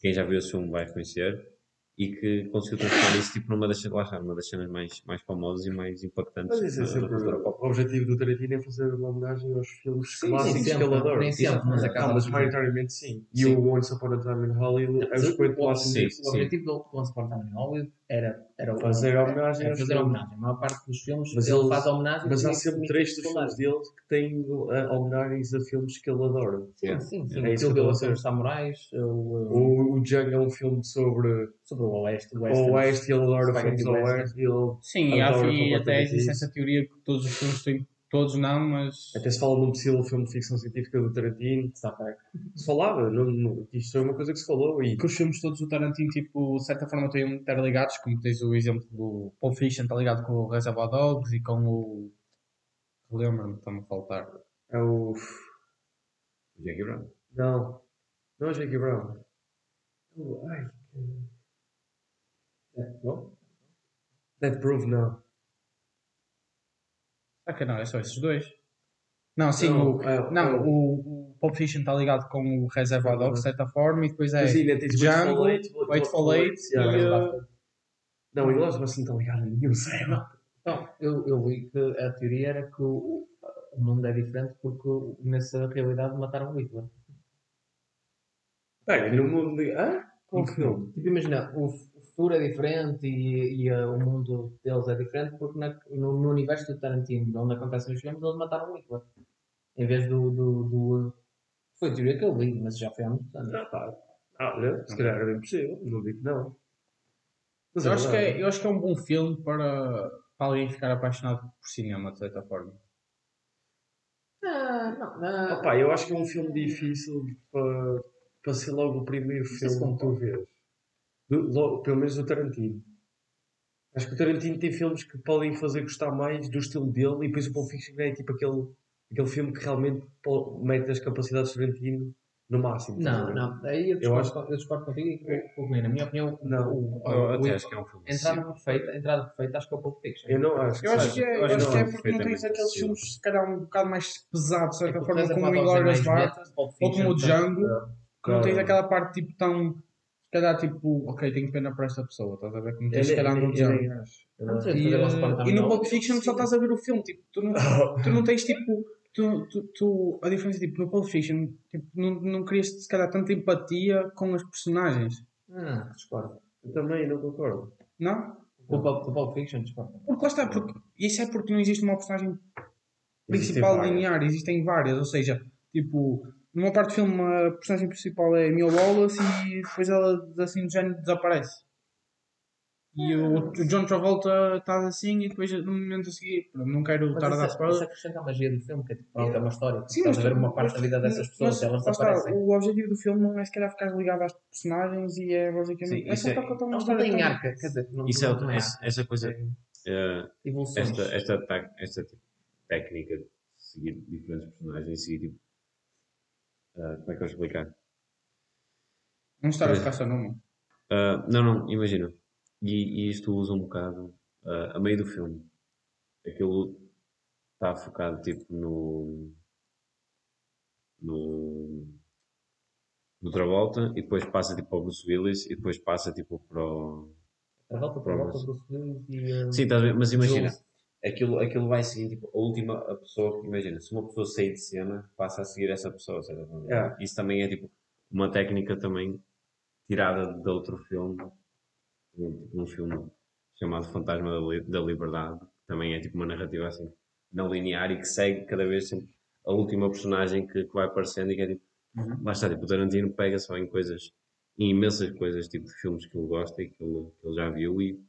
quem já viu esse filme vai reconhecer, e que conseguiu transformar isso, tipo, numa das, lá está, numa das cenas mais, mais famosas e mais impactantes Mas isso é sempre o objetivo do Tarantino é fazer uma homenagem aos filmes Sim, clássicos sim, que sempre, ele adora. nem sempre, mas acaba mas maioritariamente sim. E o Once Upon a Time in Hollywood é o Mas escolho o- máximo sim. disso. O objetivo do Once Upon a Time in Hollywood era, era o- Fazer homenagem era aos fazer filmes. homenagem. A maior parte dos filmes Mas ele ele- faz homenagem. Mas há sempre três dos filmes dele que têm uh, homenagens a filmes que ele adora. Sim, sim, sim. É isso Kill que eu estou a dizer. os samurais, o, o, O, o Django é um filme sobre sobre o Oeste, o o Western. Oeste e ele adora Spaghetti filmes ao Western. Oeste. e Ele, Sim, e, há, Adoro e até completamente existe isso. essa teoria que todos os filmes têm, todos não, mas até se fala de um possível filme de ficção científica do Tarantino. Está perto. Se falava, não, não, isto é uma coisa que se falou. E que os filmes todos do Tarantino, tipo, de certa forma estão interligados, como tens o exemplo do Pulp Fiction, está ligado com o Reservoir Dogs e com o... Lembro-me, está-me a faltar. é o. Jackie Brown. Não, não é Jackie Brown. O- Ai, É, bom. Death Proof, não. Ah, que não, é só esses dois. Não, sim, Não, o, é- não, é- o, o Pulp Fiction está ligado com o Reservoir Dogs, de certa forma, e depois é Mas ainda tens Django, Waitful Eight, Waitful Eight e... yeah. uh, Não, e nós não está ligado a nenhum, (laughs) sério. Então, eu, eu li que a teoria era que o, o mundo é diferente porque nessa realidade mataram o Hitler. Pera, no mundo de. Hã? Qual filme? Tipo, imagina, o, é diferente e, e, uh, o mundo deles é diferente porque na- no, no universo do Tarantino, onde acontecem os filmes, eles mataram o Hitler. Em vez do. do, do- foi a teoria que eu li, mas já foi há muitos anos. Ah, pá. Ah, olha, se calhar é bem possível, não digo que não. Mas eu, acho que é, eu acho que é um bom filme para, para alguém ficar apaixonado por cinema, de certa forma. Ah, não, não. Opa, eu acho que é um filme difícil para, para ser logo o primeiro é filme que tu vês. Do- pelo menos do Tarantino. Acho que o Tarantino tem filmes que podem fazer gostar mais do estilo dele e depois o Pulp Fiction é tipo aquele, aquele filme que realmente mete as capacidades do Tarantino no máximo. Não, não, aí eu discordo, acho- eu discordo contigo e com- o Na minha opinião, Não. o, Eu o- até o- acho que é um filme. a entrada perfeita, entrada perfeita acho que é o Pulp Fiction. Eu não acho. Eu acho seja. que é, eu acho que é porque não tens aqueles possível. filmes, se calhar, um bocado mais pesados, de certa É forma, como o é Inglourious Pulp ou como o Django, que não tens aquela parte tipo tão. Se calhar tipo, ok, tenho pena por esta pessoa, estás a ver? Como tens se nem- calhar acho. Eu não sei. E, no Pulp Fiction só estás a ver o filme, tipo, tu não, tu não tens tipo. Tu, tu, tu, a diferença tipo, no Pulp Fiction, tipo, não, não querias se calhar tanta empatia com os personagens, Ah, discordo. Eu também não concordo. não? O Pulp, o Pulp Fiction, discordo. Porque lá está, porque, isso é porque não existe uma personagem principal linear, existem várias, ou seja, tipo, numa parte do filme a personagem principal é Mia Wallace e depois ela assim do género desaparece. E o, o John Travolta está assim e depois no momento a seguir, pronto, não quero estar a dar Mas isso, isso spoiler. acrescenta a magia do filme, que é tipo, é uma história. Sim, Estás a ver uma parte da vida dessas pessoas, mas, elas desaparecem. o objetivo do filme não é se calhar ficar ligado às personagens e é basicamente. Sim, é isso só é- para contar uma história. tão- arca, quer dizer, não, Isso é, não é essa, coisa. eh, Evoluções. esta, esta, ta- esta tipo, técnica de seguir diferentes personagens e seguir tipo. Ah, como é que eu vou explicar? Não estar a ficar só numa. Ah, não, não, imagina. E, e isto usa um bocado ah, a meio do filme. Aquilo está focado tipo no. no. no Travolta e depois passa tipo para o Bruce Willis e depois passa tipo para o. A volta para a volta do Willis e. Sim, estás a ver? Mas imagina, Jules. Aquilo, aquilo vai seguir, tipo, a última a pessoa, imagina, se uma pessoa sair de cena, passa a seguir essa pessoa? Yeah. Isso também é, tipo, uma técnica também tirada de outro filme, um, tipo, um filme chamado Fantasma da, Li- da Liberdade, que também é, tipo, uma narrativa, assim, não linear e que segue cada vez sempre a última personagem que, que vai aparecendo e que é, tipo, Uhum. lá está, tipo, o Tarantino pega só em coisas, em imensas coisas, tipo, de filmes que ele gosta e que ele, que ele já viu e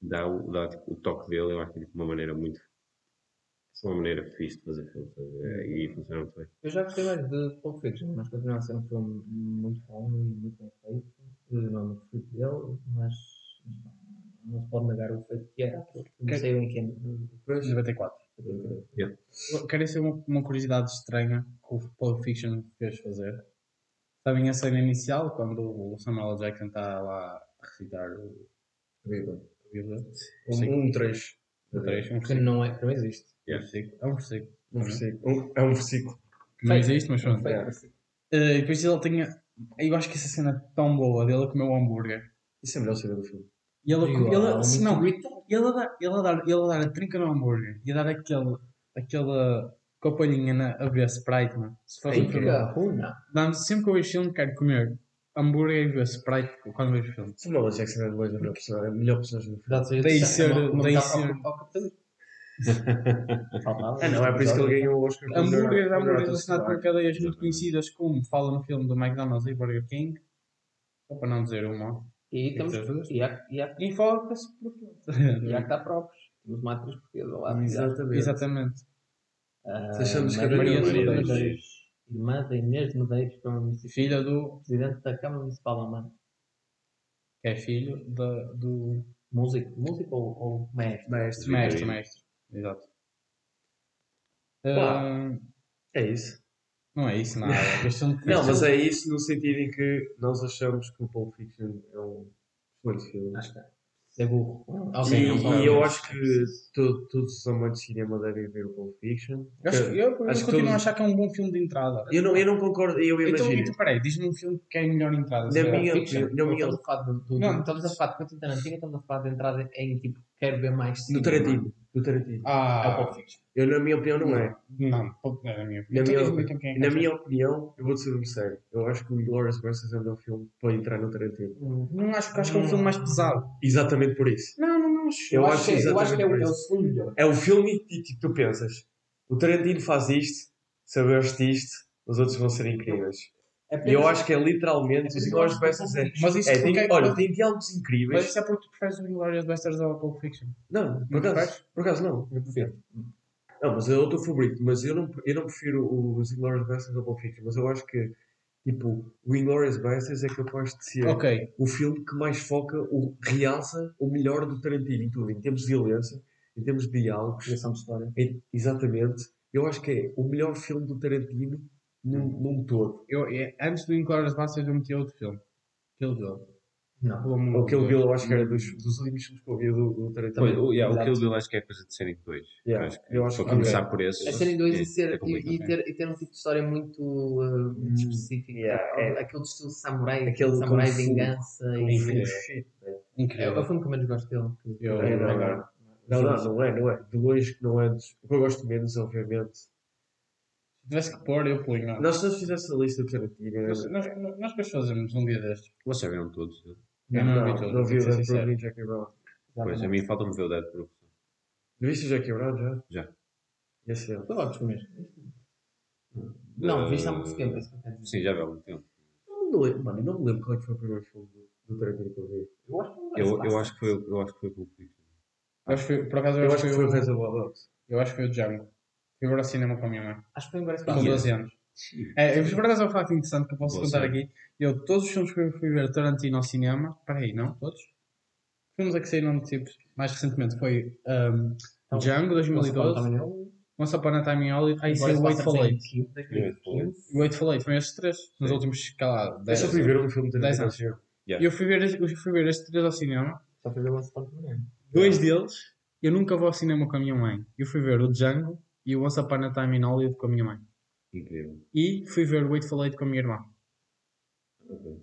dá, o, dá tipo, o toque dele, eu acho que é tipo, uma maneira muito. é uma maneira fixe de fazer filmes e funciona muito bem. Eu já gostei mais de Pulp Fiction, mas continua a ser um filme muito bom e muito bem feito. Eu não é meu preferido dele, mas não se pode negar o feito que era. Não sei bem quem. 94. Quero ser uma, uma curiosidade estranha que o Pulp Fiction fez fazer. Sabem a cena inicial, quando o Samuel. Jackson está lá a recitar o Bíblia? Um, um trecho. O trecho, um Que não é, que não existe. Um versículo. É um versículo. Um versículo. Um- é um versículo. que não Fake. existe, mas pronto. É. e depois ele tinha. Eu acho que essa cena é tão boa dele a comer o hambúrguer. Isso é a melhor cena do filme. E ele, a co- Igual, ele, se não, brutal. ele a dar, ele a dar, ele a dar a trinca no hambúrguer e a dar aquele, aquela companhia na, a ver Sprite, mano. Se fosse um filme. Dá-me- Sempre que eu vejo filme, quero comer hambúrguer e ver Sprite quando vejo filme. Samuel L. Jackson é mais a melhor personagem, a melhor personagem do filme. Daí de ser- daí ser-. Ah, (laughs) não, é por isso que ele ganhou o Oscar. Hambúrguer, hambúrguer relacionado com secundário. cadeias muito conhecidas, como fala no filme do McDonald's e Burger King. Só para não dizer uma. E temos. E há, e há, E foca-se por e há que dar próprios. Temos uma atriz portuguesa lá. Exatamente. Exatamente. Ah, Deixamos que a Maria Maria Sousa Medeiros. Medeiros. Irmã da Inês de Medeiros, que é uma município- Filha do. presidente da Câmara Municipal Mãe. que é filho da, do. Músico, músico ou, ou mestre? Mestre. Mestre, mestre. Exato. Ah, É isso. não é isso, nada. (laughs) Não, mas é isso no sentido em que nós achamos que o Pulp Fiction é um excelente filme. Acho que é. É burro. e, Ok, não fala e eu acho que to- todos os amantes de cinema devem ver o Pulp Fiction. Eu, acho- eu, eu Acho que continuo a achar que é um bom filme de entrada. Eu não, eu não concordo, eu Então, imagino. então peraí, diz-me um filme que é a melhor entrada. Na minha- Fiction. na minha- Não estamos a falar do, do, Não. estamos a falar de Quentin Tarantino, estamos a falar de entrada em tipo, quero ver mais Do cinema. Tarantino. Do Tarantino. Ah, É o Pulp Fiction. Eu, na minha opinião, não é. Não, pô, não é a minha Na opinião. Então minha, então quem é que na minha opinião, eu vou-te ser sério. Eu acho que o Inglourious Basterds é o melhor filme para entrar no Tarantino. Não acho que acho que é um filme mais pesado. Exatamente por isso. Não, não, não acho. Eu, Eu acho, acho que é- eu acho que é o- é o segundo melhor. É o filme e tipo, tu pensas, o Tarantino faz isto, sabeste isto, os outros vão ser incríveis. E eu acho que é literalmente, os Inglourious Basterds é... Mas isso é, tem, é olha, tem diálogos Mas incríveis. isso é porque tu preferes o Inglourious Basterds ao Pulp Fiction. Não, por Não acaso, por acaso não. Eu prefiro. Não, mas é o teu favorito. Mas eu não, eu não prefiro os Inglourious Basterds ao Pulp Fiction. Mas eu acho que, tipo, o Inglourious Basterds é capaz de ser Ok, o filme que mais foca, o, realça o melhor do Tarantino em tudo. Em termos de violência, em termos de diálogos. Criação de história. em- exatamente. Eu acho que é o melhor filme do Tarantino num, num todo. eu, é- antes do Inglourious Basterds eu meti outro filme. Kill Bill. Não. Ou de Kill. Bill, eu acho que era dos, dos últimos filmes que eu vi do, do Tarantino. Pois, o, yeah, o. Kill Bill acho que é coisa de serem dois. Yeah, acho que, eu acho que- começar ok. por esse. É serem dois é- e, ser, é e, e ter, e ter um tipo de história muito, uh, muito específico. Yeah, é. Aquele estilo samurai, Aquele samurai vingança. Um E, incrível. é, é Incrível. o filme que eu menos gosto dele. que- Eu- É, não, não. Não, não, é, não é. De longe que não é. dos- O que eu gosto menos, obviamente. Se tivesse que pôr, eu punho. Nós, se nós fizesse a lista do Tarantino, Nós, nós, nós depois fazemos um dia destes. Vocês já viram todos? né? Eu não, vi não, todos, não vi o Dead. Proof nem Jackie Brown. Pois, a mim falta-me ver o Dead Proof. Viste o Jackie Brown já? Já. Esse é. Tu gostas mesmo? Não, Eh, viste há muito tempo. é quero dizer. Sim, já vi há muito tempo. Não me lembro, mano, eu não me lembro qual é que foi o primeiro filme do, do Tarantino que eu vi. Eu acho que não Eu, eu, acho que foi, eu acho que foi Pulp Fiction. Eu acho que foi, por acaso, Eu acho que foi o o, Reservoir Dogs. eu acho que foi o Django. Fui ver ao cinema com a minha mãe. Acho que foi Embrace Com Bastard. 12 anos. É, eu, acaso é um facto interessante que eu posso Boa contar aqui. Eu, todos os filmes que eu fui ver Tarantino ao cinema, peraí, não? Todos? Filmes a que saíram tipo, mais recentemente foi um, Então, Django, 2012, Também não. Once Upon a Time in Hollywood, aí saiu o Embrace Wait for Bastard Late. em 2015. O Wait for Late, foram esses três, nos últimos, sei lá, Eu 10 só fui ver um filme de 10 Tarantino. anos. Yeah. E eu fui ver, eu fui ver estes três ao cinema. Só fui ver Once Upon a Time. Dois deles, eu nunca vou ao cinema com a minha mãe. Eu fui ver o Django e o Once Upon a Time in Hollywood com a minha mãe. Incrível. E fui ver o Wait for Late com a minha irmã. Ok.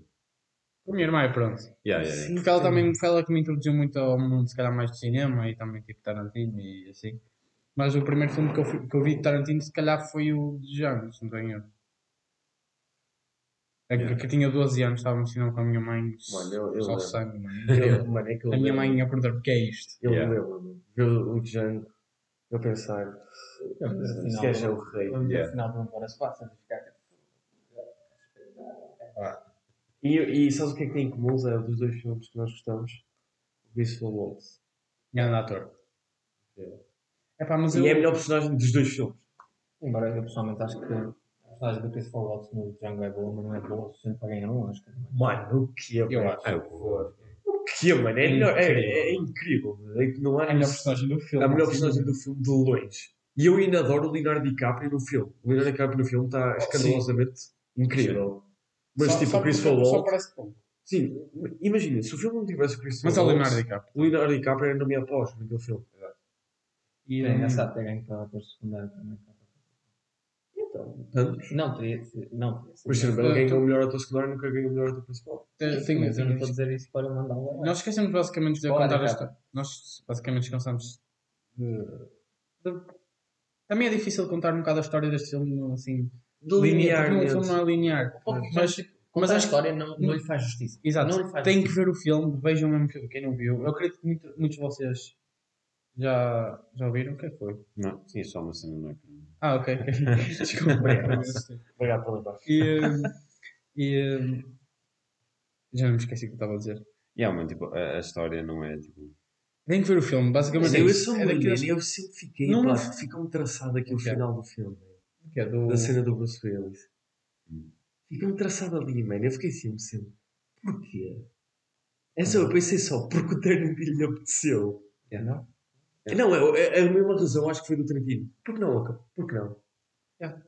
Com a minha irmã pronto. Yeah, yeah, yeah. Porque ela também foi ela que me introduziu muito ao mundo, se calhar, mais de cinema e também tipo Tarantino e assim. Mas o primeiro filme que eu, fui- que eu vi de Tarantino, se calhar, foi o de Django, se não tenho erro. É que- Yeah. que eu tinha 12 anos, estava no cinema com a minha mãe, Mano, eu- eu só lembro. sangue, mano. (laughs) Eu-. Mano, é que eu A minha lembro. mãe ia perguntar o que é isto. Eu Yeah. lembro, mano. Ver o Django. Eu pensar. Esse gajo é o rei. Ver Yeah. final do Embrace Bastard. ficar- E, e sabes o que é que tem em comum, Zé, dos dois filmes que nós gostamos? O Peaceful Waltz. Grande ator. É pá, mas eu. E é a melhor personagem dos dois filmes. Embora eu pessoalmente acho que a personagem do Chris Waltz no Django é boa, mas não é boa o suficiente para ganhar um Oscar. Mano, o que é, Eu acho. Ah, eu vou. O que é, mano? É, É melhor- é, incrível. é, é incrível. É não há É a melhor personagem do filme. a melhor assim. personagem do filme de longe. E eu ainda adoro o Leonardo DiCaprio no filme. O Leonardo DiCaprio no filme está escandalosamente incrível. Mas Só- tipo, só o Christopher pouco. Sim, imagina, se o filme não tivesse o Christopher Mas é o Leonardo DiCaprio. o Leonardo DiCaprio era na minha pós naquele filme. E, É engraçado ter ganho para ator secundário também. Então. Não, teria. Não, teria Mas- Bale tu- ganhou o melhor ator secundário nunca ganhou o melhor ator principal. Tem- Sim, tem- mas eu não tem- estou a dizer isso para mandar um Nós esquecemos basicamente de contar a história. Nós basicamente descansamos de, de- Também é difícil contar um bocado a história deste filme assim. linear. porque O filme não é linear. Mas, Mas, mas a história não, não lhe faz justiça. exato. Não lhe faz Tem que ver o filme, vejam mesmo que- quem não viu. Eu acredito que muito- muitos de vocês já, já ouviram. O que é que foi? Não, tinha só uma cena no ecrã. Ah, ok. (laughs) Desculpa. Obrigado por lembrar. e, e, já não me esqueci o que eu estava a dizer. Yeah, mano, tipo, a, a história não é tipo. Tem que ver o filme, basicamente. Mas é eu isso. sou É um daqueles- e eu sempre fiquei, Não, pá, não- fica-me traçado aqui o final do filme. Que é do... Da cena do Bruce Willis. Hum. Fica-me traçado ali, mano. Eu fiquei sempre, sempre. Porquê? É só, eu pensei só, porque o Tarantino lhe apeteceu. Não? Não, é, é, é a mesma razão, acho que foi do Tarantino. Por que não, Oca? Por que não? Yeah.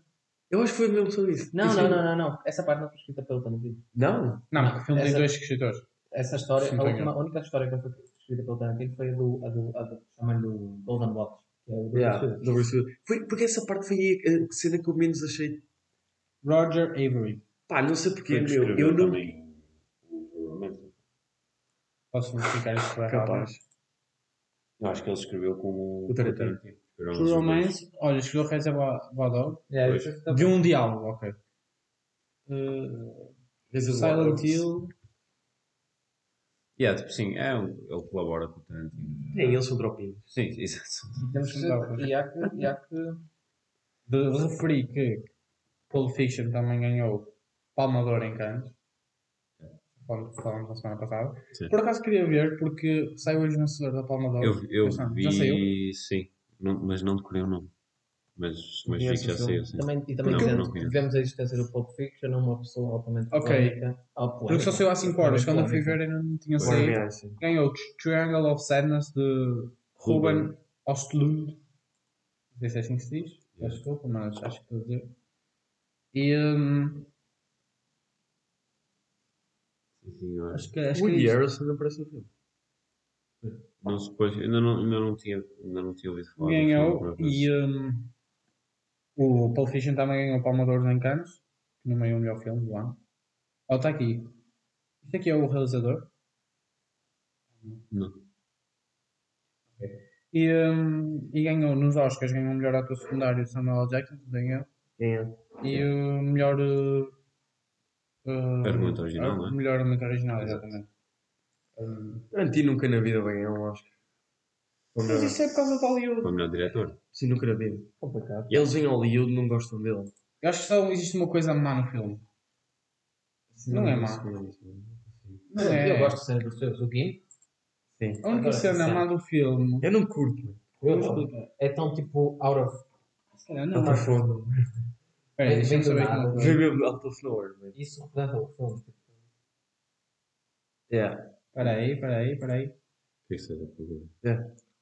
Eu acho que foi mesmo só isso. Não, Isso não, é- não, não, não. Essa parte não foi escrita pelo Tarantino. Não? Não, Não, porque o filme tem dois escritores. Essa história, Sim, a, última, a única história que foi escrita pelo Tarantino foi a do, a do, a do chamam do Golden Box. É o do Yeah. Foi, porque essa parte foi a a cena que eu menos achei. Roger Avery. Pá, não sei porquê, meu. Eu não. Posso verificar isto para? Capaz. Eu acho que ele escreveu com o, O Tarantino. True. Romance, olha, escreveu Reservoir Dog. Yeah, Pois. isso está- De um diálogo, ok. Uh, Silent Hill. Yeah, tipo, sim, é, ele colabora com o Tarantino. Nem eles são dropinhos. Sim, (laughs) exato. Temos que, e há que, e há que De referir que Pulp Fiction também ganhou Palma de Ouro em Cannes. Quando falámos na semana passada. Sim. Por acaso queria ver, porque saiu hoje o vencedor da Palma de Ouro. Eu, eu vi, Já saiu? sim, não, mas não decorei o nome. Mas, mas que já saiu, sim. também, e também Não, dizendo não que conheço. vemos a existência do Pulp Fiction, uma pessoa altamente Ok. polémica. Porque só saiu há 5 horas. Quando eu fui ver, ainda não tinha saído. Ganhou Triangle of Sadness de Ruben Ostlund. Não sei se é assim que se diz. Yeah. Desculpa, mas acho que estou a dizer. E hum, Sim, senhor. acho que, acho O que é Woody. Harrelson não aparece no filme. Não se pôs, ainda não, ainda não tinha, ainda não tinha ouvido falar. ganhou acaso. e hum, o Pulp Fiction também ganhou Palma de Ouro em Cannes, que não é o melhor filme do ano. Oh, está aqui. Isto aqui é o realizador. Não. E, hum, e ganhou nos Oscars, ganhou o melhor ator secundário Samuel L. Jackson, ganhou. É? E o melhor. uh, uh, Argumento original, ar- não é? Melhor argumento original, Exato. exatamente. Um, Tarantino nunca na vida vai ganhar um Oscar. Ou mas melhor, isso é por causa de Hollywood. Foi o melhor diretor. Sim, nunca na vida. Complicado. Eles em Hollywood não gostam dele. Eu acho que só existe uma coisa má no filme. Não é má. Não é. Eu gosto do seu do Gim. Sim. A única cena sim. má do filme. Eu não curto. Vou explicar. É tão tipo out of. Se calhar Não não. Aí, deixa-me Vem do saber nada. é Vem é. mesmo out of nowhere, mano. Isso representa o filme. Yeah. Espera aí, espera aí, espera aí. O que é que seja por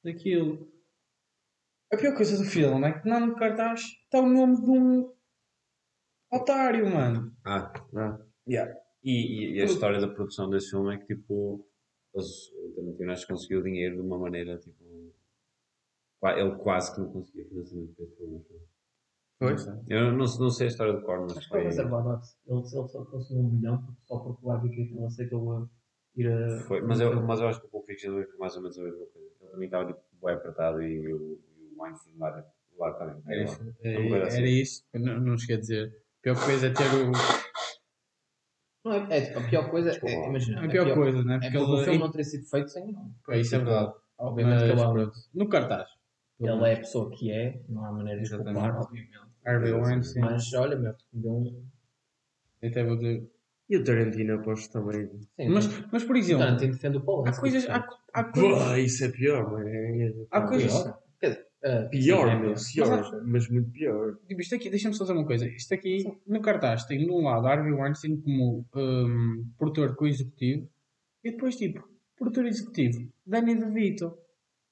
Daquilo. A pior coisa do filme é que não no cartaz está o nome de um otário, mano. Ah, Ah. yeah. E, e, e a história da produção desse filme é que tipo o acho que conseguiu dinheiro de uma maneira tipo ele quase que não conseguia financiamento para esse filme. Eu não, não sei a história do Corno, mas Acho que foi o foi, Reservoir Dogs. Ele, ele só conseguiu um bilhão porque- só porque o Advocate não aceitou ir a. foi mas, eu, mas eu acho que o Pulp Fiction foi mais ou menos a mesma coisa. Ele também estava tipo, bem apertado e o, e o Weinstein lá, lá também. Era isso. Uma coisa assim. Era isso. Não, não cheguei a dizer. A pior coisa é ter o. Não é, é tipo, a pior coisa Desculpa é, imagina. A pior coisa, né? É Porque porque o filme ele. não teria sido feito sem ele. É, isso é verdade. Obviamente que Mas, ele é um- pronto. No cartaz. Ele é a pessoa que é, não há maneira de culpar, obviamente. Harvey Weinstein. Mas olha, meu, deu um. Eu até vou dizer. E o Tarantino aposto também. Sim, Mas, mas mas por o exemplo, Tarantino defende o Polanski. há coisas. Há, há coisas. Ué, isso é pior, mano. É, é, Há coisas- pior. Quer dizer, ah, Pior, sim, é meu. pior. Pior, mas muito pior. Tipo, isto aqui, deixa-me só dizer uma coisa. Isto aqui, no cartaz, tem de um lado Harvey Weinstein como um, produtor co-executivo e depois, tipo, produtor executivo Danny DeVito.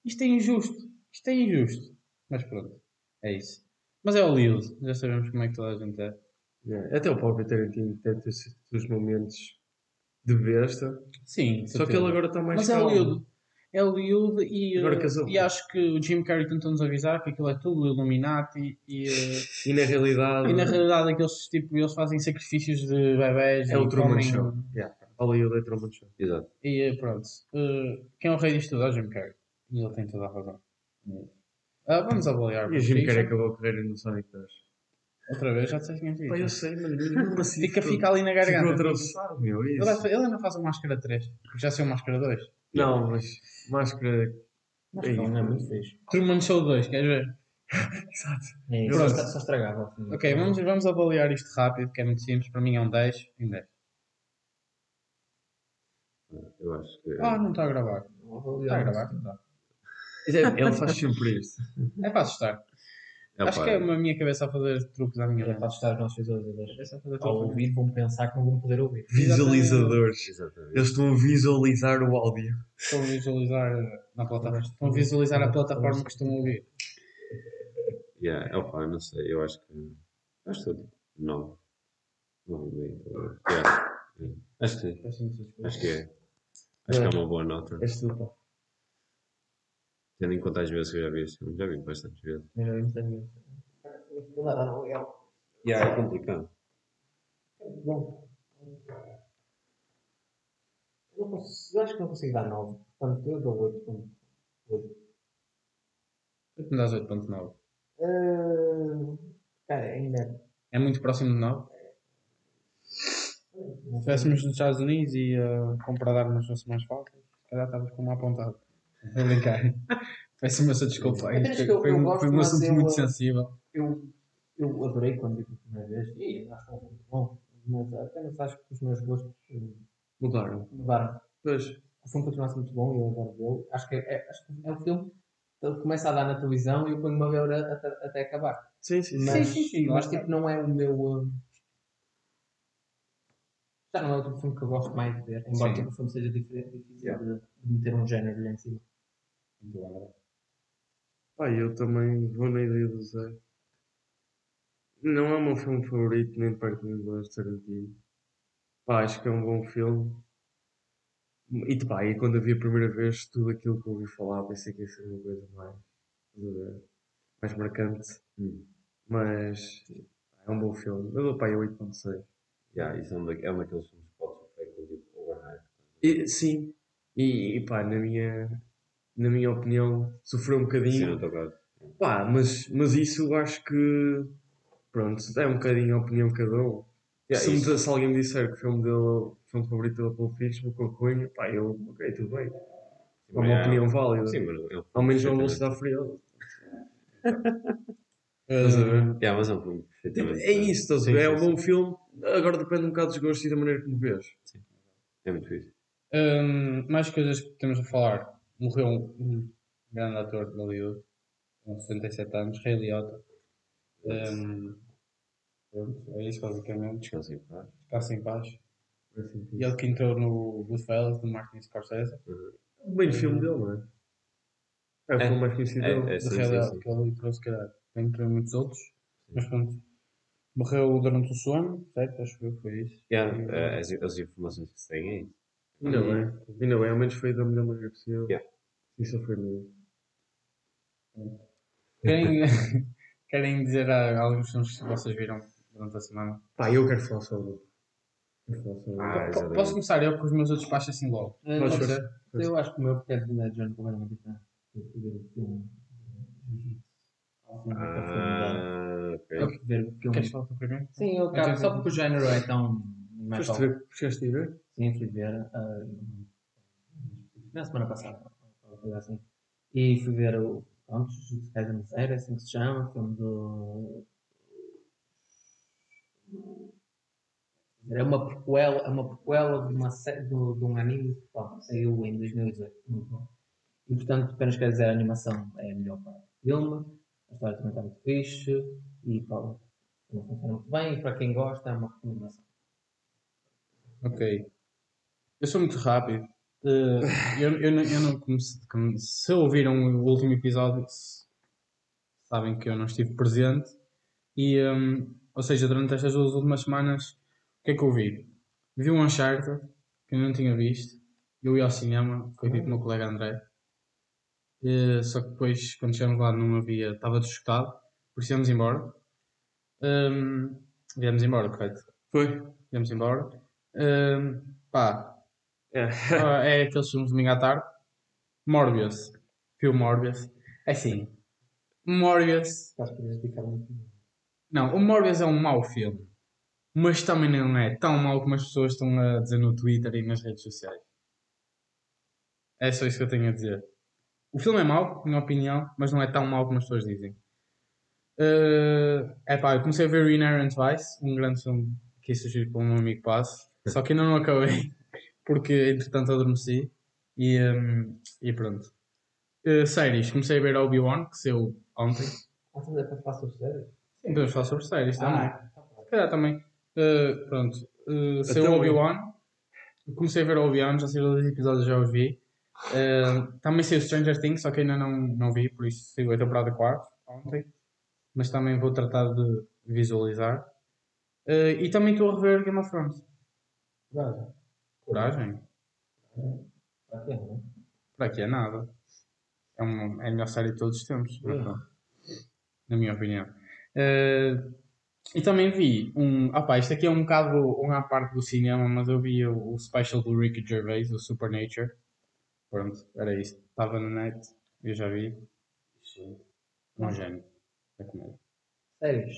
Isto é injusto. Isto é injusto. Mas pronto, é isso. Mas é Hollywood. Já sabemos como é que toda a gente é. Yeah. Até o próprio Tarantino deve ter seus momentos de besta. Sim, Só que ele agora está mais Mas é calmo. Hollywood. É Hollywood e, eh, e acho que o Jim Carrey tentou-nos avisar que aquilo é tudo Illuminati e, eh, E na realidade. e na realidade aqueles, tipo, eles fazem sacrifícios de bebés É e o Truman comem- Show. Yeah. Hollywood é Truman Show. Exato. E eh, pronto. Eh, quem é o rei disto tudo é o Jim Carrey. E ele tem toda a razão. Ah, vamos avaliar. E o Jim. Carrey acabou a carreira no Sonic 2. Outra vez, já disseste que tinhas Pá, eu sei, mano. Mesmo assim. Fica, fica ali na garganta. atravessado, meu. é Ele, Isso. vai- ele ainda faz o Máscara 3. Porque já saiu o Máscara 2. Não, mas máscara. Mas Ei, não é muito fixe. Truman Show 2, queres ver? (laughs) Exato. É isso, Pronto. só, só estragava. ao fim. Ok, vamos, vamos avaliar isto rápido, que é muito simples. Para mim é um 10 em 10. Eu acho que. Ah, não está a gravar. Não Está a gravar? Não está. Ele faz sempre isto. É para assustar. É, Acho pá, que é a minha cabeça a fazer truques à minha É para assustar os nossos visualizadores. É só fazer Ao truques. ouvir, vão pensar que não vão poder ouvir. Visualizadores. Exatamente. Eles estão a visualizar o áudio. Estão a visualizar na plataforma. Estão a visualizar a plataforma que estão a ouvir. Yeah, é, opa, não sei, eu acho que. Acho que estou 9. 9 e meio, talvez. Yeah. Acho que sim. Acho que é. Acho que é uma boa nota. És tu, pá. Tendo em conta as vezes que eu já vi este filme. Já vi bastantes vezes. Eu não entendo. Não dá, não, é Yeah, é complicado. bom. Eu, não consigo- eu acho que não consigo dar 9. Portanto, eu dou 8. Tu me dás 8.9. Uh, cara, ainda é. É muito próximo de 9. Se estivéssemos nos Estados Unidos e uh, comprar armas fosse mais fácil, se calhar estavas com uma apontada. Brincar. Peço-me essa desculpa. É, acho que foi, eu- foi eu um, gosto, foi um mas assunto eu, muito sensível. Eu, eu adorei quando vi pela primeira vez e acho que é um filme bom, mas apenas acho que os meus gostos uh, Mudaram. mudaram. Pois. O filme continua a ser muito bom e eu adoro vê-lo. Acho que é, acho que é um filme que ele começa a dar na televisão e eu ponho-me a ver até, até acabar. Sim, sim, sim. Mas, sim, sim, mas lá tipo, não é o meu. uh, Já não é o tipo de filme que eu gosto mais de ver, embora Sim. tipo, o filme seja diferente, difícil Yeah. de, de meter um género lá em cima. Pá, eu também vou na ideia do Zé. Não é o meu filme favorito, nem de perto nem de de Tarantino. Pá, acho que é um bom filme. E pá, e quando eu vi a primeira vez tudo aquilo que eu ouvi falar, pensei que ia ser uma coisa mais, mais marcante. Hum. Mas é um bom filme. Eu dou pá, 8.6. Yeah, isso é um, da, é um daqueles filmes que pode sofrer com tipo overhype. E, sim, e, e pá, na minha, na minha opinião, sofreu um Sim, bocadinho. caso. Pá, mas, mas isso eu acho que. Pronto, é um bocadinho a opinião de cada um. Yeah, se, me- se alguém me disser que o filme dele, o filme favorito dele é Pulp Fiction, com a Cunha, pá, eu, ok, tudo bem. É uma Yeah. opinião válida. Sim, mas ele Ao menos não vou velocidade furiosa. Uh, (laughs) Estás a ver? Yeah, mas é um filme perfeitamente. é isso, estás a Sim, ver? É sim, um sim. bom filme. Agora depende um bocado dos gostos e da maneira como vês. É muito fixe. Um, mais coisas que temos a falar. Morreu um, um grande ator de Hollywood, com 67 anos, Ray Liotta. Um, pronto, é isso basicamente. Descansa em paz. Descansa em paz. E ele que entrou no Goodfellas, de Martin Scorsese. Bem filme dele, não é? É o É. filme mais conhecido É, dele. é, de sim, sim, sim. que ele entrou, se calhar, entre muitos outros. Mas pronto. Morreu durante o sono, certo? Acho que foi isso. Yeah, eh, as, as informações que se têm é isso. Ainda bem. Ainda bem, ao menos foi da melhor maneira possível. Yeah. Isso foi mesmo. Querem, (laughs) querem dizer ah, alguns filmes que vocês viram durante a semana? Pá, eu quero falar sobre. Quero falar sobre. Ah. Posso começar eu com os meus outros passos assim logo? Podes? Eu acho que o meu porque é de Legend completamente diferente. O filme. Ah, ok. O. Queres falar tu primeiro? Sim, eu acabo, só porque o género é tão. Mais Foste ver? Sim, fui ver. ah, na semana passada, assim. E fui ver o. Pronto, Jujutsu Kaisen Zero, é assim que se chama, filme do. É uma prequela, é uma prequela de, uma do, de um anime que saiu em 2018. Muito bom. E portanto, apenas quero dizer, a animação é a melhor parte do filme, a história também está muito fixe e não funciona muito bem. E para quem gosta, é uma recomendação. Ok. Eu sou muito rápido. Eh, eu, eu, não- eu não comecei, come- Se ouviram o último episódio, s- sabem que eu não estive presente. E, hum, ou seja, durante estas duas últimas semanas, o que é que eu vi? Vi um Uncharted, que eu não tinha visto. Eu ia ao cinema, foi tipo o meu colega André. Eh, só que depois, quando chegamos lá, não havia, estava esgotado, por isso íamos embora. Hum, viemos embora, correto? Foi? Viemos embora. Hum, pá, É. ah, (laughs) é aqueles filmes de domingo à tarde. Morbius. Filme Morbius. É assim, Morbius. Estás a explicar muito. Não, o Morbius é um mau filme. Mas também não é tão mau como as pessoas estão a dizer no Twitter e nas redes sociais. É só isso que eu tenho a dizer. O filme é mau, na minha opinião, mas não é tão mau como as pessoas dizem. é pá, eu comecei a ver Inherent Vice, um grande filme que sugerido pelo meu amigo Passo, só que ainda não acabei, (laughs) porque entretanto adormeci e, hum, e pronto. Uh, séries, comecei a ver Obi-Wan, que saiu ontem. Ah, estamos a falar sobre séries? Sim, podemos falar sobre séries também. Ah, Se calhar também. Uh, pronto. Uh, saiu o Obi-Wan. Comecei a ver o Obi-Wan, já saiu dois episódios, já os vi. Uh, também saiu Stranger Things, só que ainda não, não vi, por isso saiu a temporada 4 ontem. Mas também vou tratar de visualizar. Uh, e também estou a rever Game of Thrones. Coragem. Coragem? Para quê, não é? Para aqui é nada. É, uma, é a melhor série de todos os tempos. mas pronto. Na minha opinião. Uh, e também vi um. Ah pá, isto aqui é um bocado uma parte do cinema, mas eu vi o, o special do Ricky Gervais, o Supernature. Pronto, era isto. Estava na net, eu já vi. Um gênio da comédia. Séries.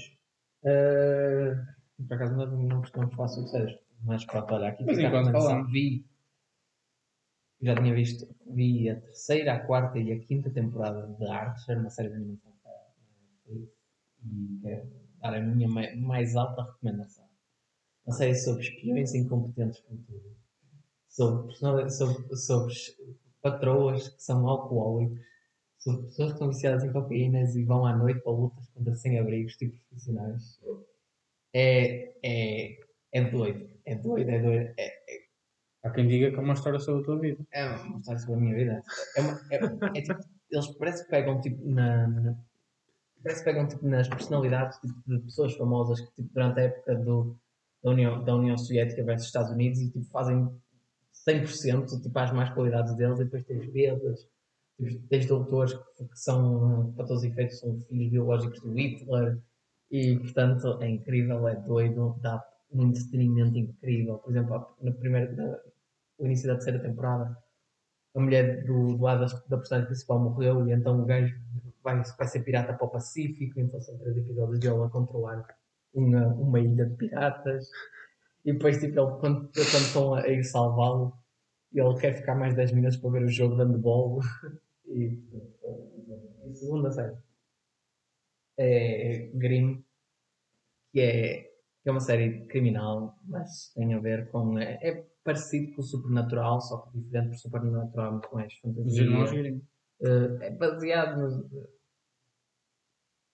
Uh, por acaso nós não costumamos falar sobre séries. Mas pronto, olha, aqui Mas enquanto recomendação. falamos. Vi. Já tinha visto. Vi a terceira, a quarta e a quinta temporada de Archer, uma série de animação. E quero dar a minha mai- mais alta recomendação. Uma série sobre espiões incompetentes com tudo. Sobre, sobre, sobre patroas que são alcoólicos. Sobre pessoas que estão viciadas em cocaínas e vão à noite para lutas contra sem-abrigos, tipo profissionais. É, é, é doido. É doido, é doido. É, Há quem diga que é uma história sobre a tua vida. é uma história sobre a minha vida. É uma, é, é tipo, eles parece que pegam tipo na, na- parece que pegam tipo nas personalidades tipo, de pessoas famosas que tipo, durante a época do, da, União, da União Soviética versus Estados Unidos e tipo, fazem 100% tipo, às más qualidades deles e depois tens tipo, tens doutores que, que são, para todos os efeitos, são filhos biológicos do Hitler e portanto é incrível, é doido, dá um entretenimento incrível. Por exemplo, na primeira, na, o início da terceira temporada, a mulher do, do lado da personagem principal morreu e então o gajo vai, vai ser pirata para o Pacífico, então são três episódios de ele a controlar uma, uma ilha de piratas e depois tipo, ele, quando, quando estão a ir salvá-lo ele quer ficar mais 10 minutos para ver o jogo de handball (laughs) e, e segunda série é Grimm que é, que é uma série criminal mas tem a ver com é, é parecido com o Supernatural só que diferente porque o Supernatural é muito mais Os fantasia irmãos Grimm. eh, é baseado nos.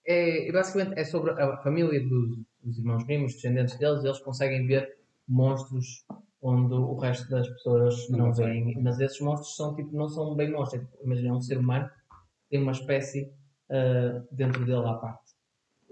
É, é basicamente é sobre a família dos, dos irmãos Grimm, os descendentes deles, eles conseguem ver monstros onde o resto das pessoas Não não, veem. Mas esses monstros são, tipo, não são bem monstros. É, tipo, imagina um ser humano que tem uma espécie eh, dentro dele à parte.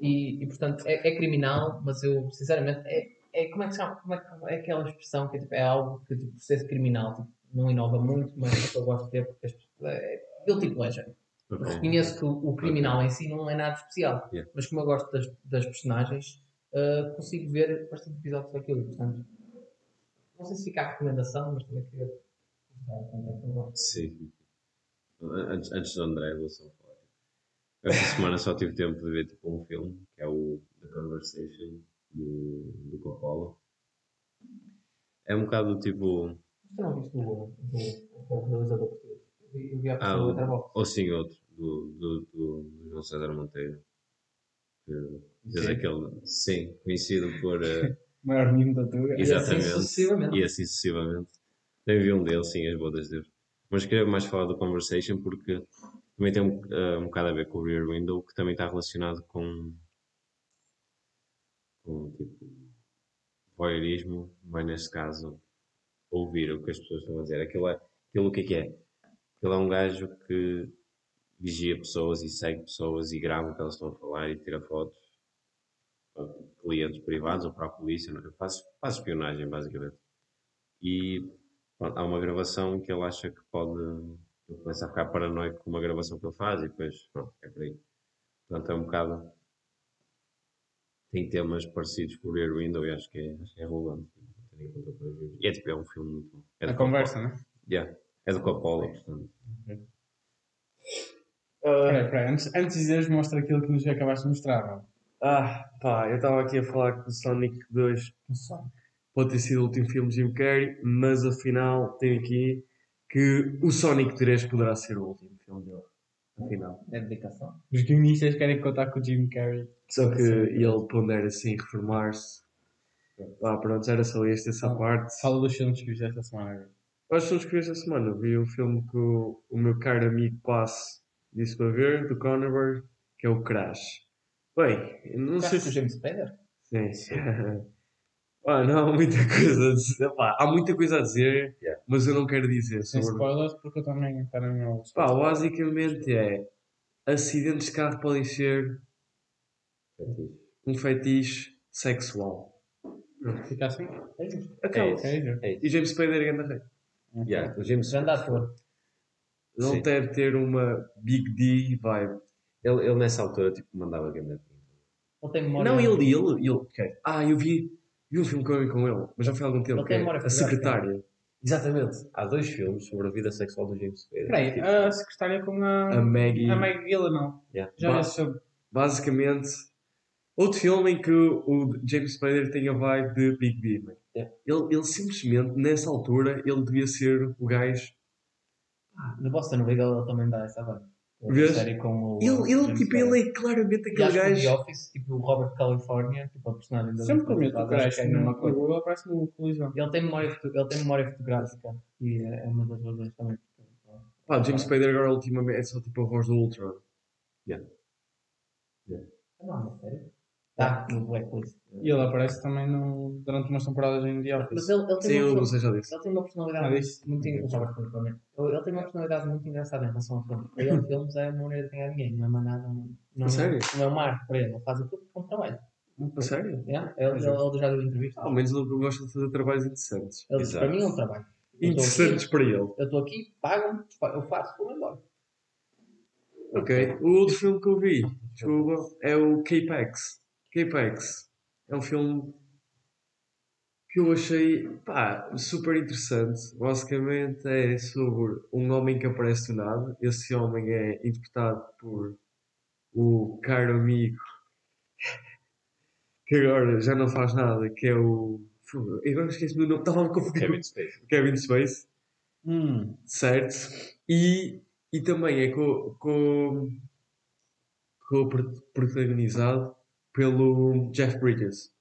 E, e, portanto é, é criminal, mas eu sinceramente é, é como é que se chama? Como é, é aquela expressão que é, tipo, é algo que tipo, ser criminal tipo, não inova muito, mas eu gosto de ter porque é guilty pleasure. Eu Ok. reconheço que o, o criminal em si não é nada especial, Yeah. mas como eu gosto das, das personagens, uh, consigo ver bastante episódios daquilo. Portanto, não sei se fica a recomendação, mas também queria. Sim. Antes, antes do André, vou só. Esta semana só tive tempo de ver tipo, um filme, que é o The Conversation, do, do Coppola. É um bocado tipo. Tu não viste o, o, o realizador português? Eu vi- a Ah, outra voz. Ou sim, outro, do, do, do, do João César Monteiro. Que fez Sim. aquele. Sim, conhecido por. eh, (laughs) Maior mimo da tua. E assim Exatamente. sucessivamente. E assim sucessivamente. Também vi um dele, sim, as bodas de Deus. Mas queria mais falar do Conversation porque também tem um, eh, um bocado a ver com o Rear Window, que também está relacionado com, com tipo, voyeurismo, mas neste caso, ouvir o que as pessoas estão a dizer. Aquilo, é, aquilo o que é que é? Aquilo é um gajo que vigia pessoas e segue pessoas e grava o que elas estão a falar e tira fotos para clientes privados ou para a polícia, não é? faz, faz espionagem basicamente. E pronto, há uma gravação que ele acha que pode, Ele começa a ficar paranoico com uma gravação que ele faz e depois, pronto, é por aí. Portanto, é um bocado. Tem temas parecidos com o Rear Window e acho que é, acho que é relevante. E é tipo, é um filme muito bom. É A conversa, né? Coppola. Yeah. É do Coppola, portanto. Peraí, peraí, antes, antes de dizeres, mostra aquilo que nos acabaste de mostrar, mano. ah, pá, eu estava aqui a falar que o Sonic 2 pode ter sido o último filme de Jim Carrey, mas afinal tem aqui que o Sonic 3 poderá ser o último filme dele. Afinal. É dedicação. Os guionistas querem contar com o Jim Carrey. Só que ele pondera assim reformar-se. Ah, pronto, era só este, essa Ah. parte. Fala dos filmes que viste esta semana. agora. Quais são os que vi esta semana? Vi um filme que o, o meu caro amigo Passe disse para ver, do Cronenberg, que é o Crash. Bem, eu não sei Acho que o se. James Spader? Sim. (laughs) Ah, não há muita coisa a dizer. Pá, há muita coisa a dizer, Yeah. mas eu não quero dizer Sem sobre. spoilers, porque eu também está no meu. Pá, basicamente é acidentes de carro podem ser um fetiche sexual. Fica assim? É justo. Acaba. É isso. É isso. É isso. E James Spader é grande rei. Yeah, o James Grande ator. Não Sim. deve ter uma Big D vibe. Ele, ele nessa altura tipo, mandava grande. Ele. Não, ele, ele, ele. Ah, eu vi, vi um filme com ele, com ele, mas já foi há algum tempo. Ele que é memória a fotográfica. secretária. Exatamente. Há dois filmes sobre a vida sexual do James Spader. Peraí, Tipo, a secretária com a. A Maggie. A Maggie Gyllenhaal. yeah. Já Ba- vi filme. Basicamente, outro filme em que o, James Spader tem a vibe de Big man. Yeah. Ele, ele simplesmente, nessa altura, ele devia ser o gajo. No Boston Legal ele também dá essa vibe. Ele Vês? série com o. Ele, ele tipo, ele é claramente E aquele gajo. The Office, tipo o Robert California, tipo a personagem da Sempre que eu meto o Crash é a mesma no coisa. Google, aparece no colisão. Ele tem memória, ele tem memória fotográfica e é é uma das razões também. Pá, James Spader agora, ultimamente, é só tipo a voz do Ultron. Não, é uma série. Tá, no Blacklist. E ele aparece também no, durante umas temporadas em The Mas Office. ele, ele, tem Sim, uma eu disse. ele tem uma personalidade Ah, disse? muito engraçada. Ele ele tem uma personalidade muito engraçada em relação ao filme. Para ele, filmes é uma maneira de ganhar dinheiro, não é mais nada. Não, A sério? não é um marco para ele, ele faz aquilo com trabalho. A sério? Yeah? Ele, ele, ele já deu entrevista. Ao menos ele gosta de fazer trabalhos interessantes. Ele Exato. para mim é um trabalho. Interessantes para ele. Eu estou aqui, pagam-me, eu faço, vou embora. Ok. O outro filme que eu vi, desculpa, é o Capex. Capex. É um filme que eu achei pá, super interessante. Basicamente é sobre um homem que aparece do nada. Esse homem é interpretado por o caro amigo que agora já não faz nada, que é o. Fogo, Agora esqueci-me do nome, estava a confundir Kevin Spacey. com Kevin Space. Hum. Certo? E, e também é co, co, co-protagonizado pelo Jeff Bridges.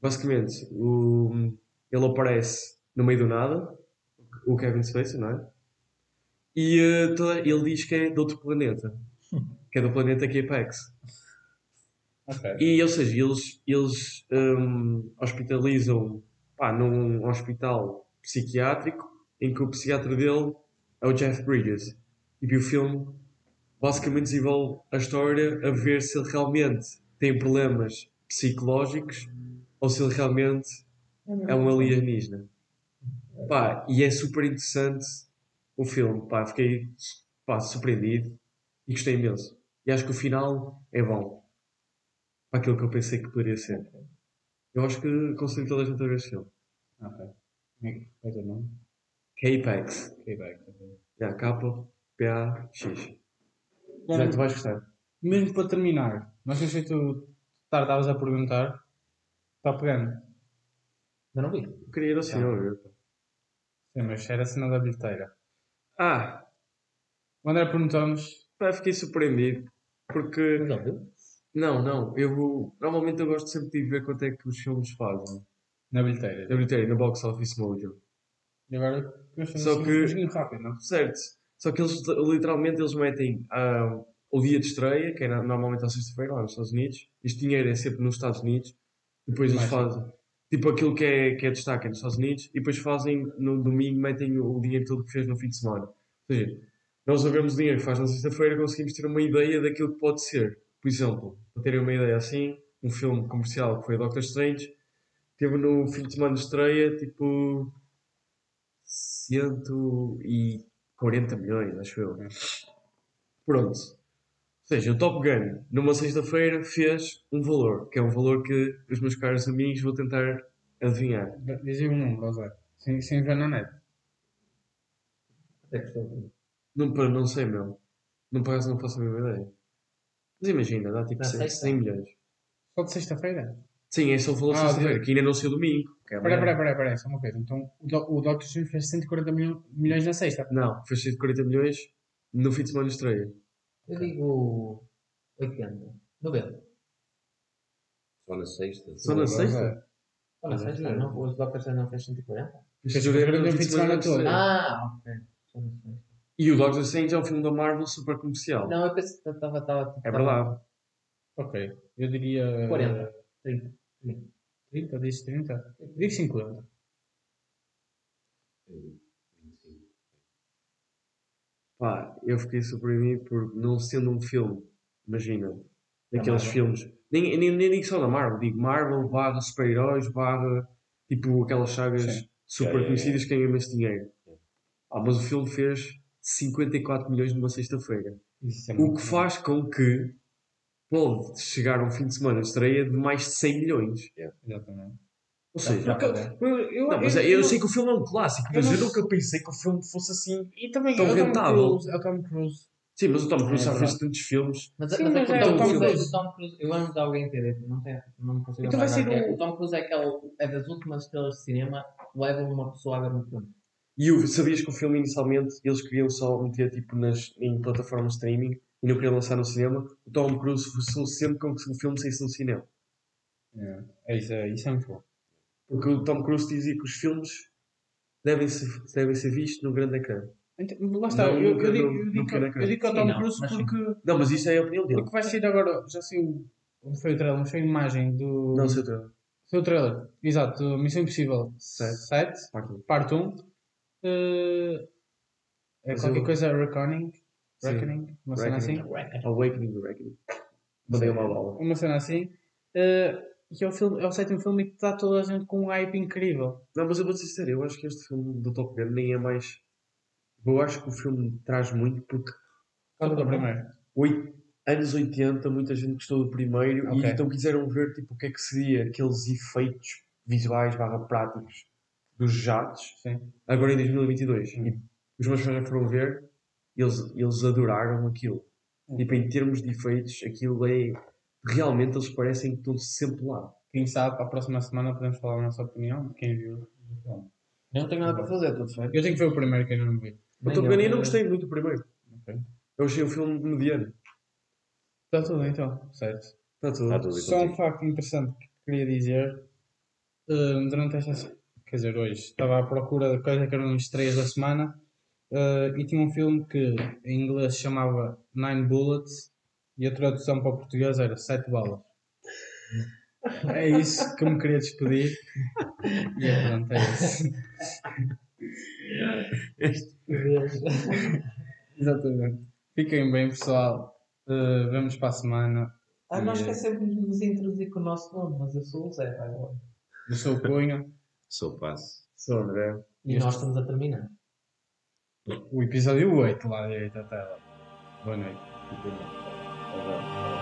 Basicamente, o, ele aparece no meio do nada, o Kevin Spacey, não é? E eh, toda- ele diz que é de outro planeta, (laughs) que é do planeta Capex. Ok. E, ou seja, eles, eles hum, hospitalizam pá, num hospital psiquiátrico em que o psiquiatra dele é o Jeff Bridges. E o filme basicamente desenvolve a história a ver se ele realmente tem problemas psicológicos ou se ele realmente é um alienígena. Pá, e é super interessante o filme. Pá, fiquei pá, surpreendido e gostei imenso. E acho que o final é bom para aquilo que eu pensei que poderia ser. Eu acho que aconselho toda a gente a ver este filme. Ok. Como é que faz o nome? K-Pax. Vai. ok. Yeah, K-P-A-X. Já tu vais gostar. mesmo para terminar, não sei se tu tardavas a perguntar. Está pegando. Ainda não vi. Eu queria ir ao cinema ver. Sim, mas era a cena da bilheteira. Ah, O André perguntou-nos. pá, fiquei surpreendido. Porque. Mas viu? Não, não. Eu normalmente eu gosto sempre de ver quanto é que os filmes fazem. Na bilheteira. Na bilheteria, no Box Office Mojo. E agora Só que- um joguinho rápido, não? Certo. Só que eles literalmente eles metem ah, o dia de estreia, que é na- normalmente à sexta-feira lá nos Estados Unidos. Este dinheiro é sempre nos Estados Unidos. Depois eles Mais fazem tipo aquilo que é, que é destaque é nos Estados Unidos. E depois fazem no domingo, metem o dinheiro todo que fez no fim de semana. Ou seja, nós sabemos o dinheiro que faz na sexta-feira, conseguimos ter uma ideia daquilo que pode ser. Por exemplo, para terem uma ideia assim, um filme comercial que foi Doctor Strange, teve no fim de semana de estreia tipo 100 e 40 milhões, acho eu. Pronto. Ou seja, o Top Gun, numa sexta-feira, fez um valor, que é um valor que os meus caros amigos vou tentar adivinhar. Dizia um número, José. Sem, sem ver na net. Até que estou- Não, pá, não sei, meu. Não parece, não faço a mesma ideia. Mas imagina, dá tipo Na 100, sexta? 100 milhões. Só de sexta-feira? Sim, esse é o valor de Ah, sexta-feira, ok. que ainda não saiu domingo. que é Peraí, amanhã. peraí, peraí, peraí, só uma coisa. Então o, Do- o Doctor Strange fez 140 milho- milhões na sexta. Não, fez 140 milhões no fim de semana de estreia. Eu digo 80, 90. Só na sexta. Só na sexta? Olha, Ah, sexta, é. não, o Strange não fez 140? Fez Fez 140 no fim de semana todo. estreia. Ah, ok. Só na sexta. E o Doctor Strange é um filme da Marvel super comercial. Não, eu pensei que estava. estava É verdade. Ok. Eu diria. 40. 30. 30, disse 30? Digo 50. Pá, eu fiquei surpreendido por não sendo um filme, imagina, daqueles Marvel. filmes. Nem, nem, nem digo só da Marvel, digo Marvel, barra super-heróis, barra tipo aquelas sagas Sim. super yeah, conhecidas que ganham imenso dinheiro. Ah, mas o filme fez 54 milhões numa sexta-feira. Isso é O que faz com que pode chegar um fim de semana de estreia de mais de 100 milhões. Exatamente. Ou seja, Tá, tá, Eu, eu, não, mas é, eu, sei que o filme é um clássico, mas eu eu, não- nunca pensei que o filme fosse assim. E também Tão é rentável. Cruise. É o Tom Cruise. Sim, mas o Tom Cruise É já fez tantos filmes. Mas, Sim, mas, mas é o Tom Cruise, Cruise. o Tom Cruise, eu lembro de alguém ter dito, não, tem, não consigo Então vai ser é. o- Tom Cruise é, aquele, é das últimas estrelas de cinema que levam uma pessoa a ver um filme. E o- sabias que o filme inicialmente eles queriam só meter tipo nas, em plataformas de streaming e não queriam lançar no cinema? O Tom Cruise forçou sempre com que o filme saísse no cinema. É, é isso, é, isso é muito bom. Porque o Tom Cruise dizia que os filmes devem ser, devem ser vistos no grande ecrã. Então, lá está, Não, eu, nunca- eu, digo, eu, digo, eu digo é o Sim, Tom Cruise mas sim. porque, Não, mas isso é a opinião dele. porque vai sair agora, já saiu, não foi o trailer, mas foi a imagem do. Não, seu trailer. Foi o trailer, exato, do Missão Impossível Sete. 7, Parte parte 1. eh, é Mas qualquer eu- coisa Reckoning. Sim. Reckoning, uma cena assim. Awakening Reckoning. Mandei uma bola. Uma cena assim. eh, e é o, filme, é o sétimo filme que está toda a gente com um hype incrível. Não, mas eu vou ser sincero, eu acho que este filme do Top Gun nem é mais. Eu acho que o filme traz muito porque Qual é o primeiro? oito, anos 80, muita gente gostou do primeiro Ok. e então quiseram ver tipo, o que é que seria aqueles efeitos visuais barra práticos dos jatos Sim. agora em 2022. Hum. E os meus fãs foram ver e eles, eles adoraram aquilo. Hum. Tipo, em termos de efeitos, aquilo é. Realmente eles parecem que estão sempre lá. Quem sabe, para a próxima semana podemos falar a nossa opinião de quem viu o filme. Eu não tenho nada para fazer, estou de férias. Eu tenho que ver o primeiro que ainda não vi. O Nem Top eu, Gun eu não gostei muito do primeiro. Ok. Eu achei o filme mediano. Está tudo então, certo. Está tudo. Está tudo Só um facto interessante que queria dizer. eh, durante esta. Quer dizer, hoje estava à procura de coisa que eram as estreias da semana eh, e tinha um filme que em inglês se chamava Nine Bullets e a tradução para o português era Sete Balas. É isso que eu me queria despedir. E é pronto, é isso. Exatamente. Fiquem bem, pessoal. Eh, vemos para a semana. Ah, nós esquecemos de nos introduzir com o nosso nome, mas eu sou o Zé agora. Eu sou o Cunha. Sou passo. Só André. E Este- nós estamos a terminar. O episódio 8 lá à direita da tela. Boa noite. Entendeu? Amen.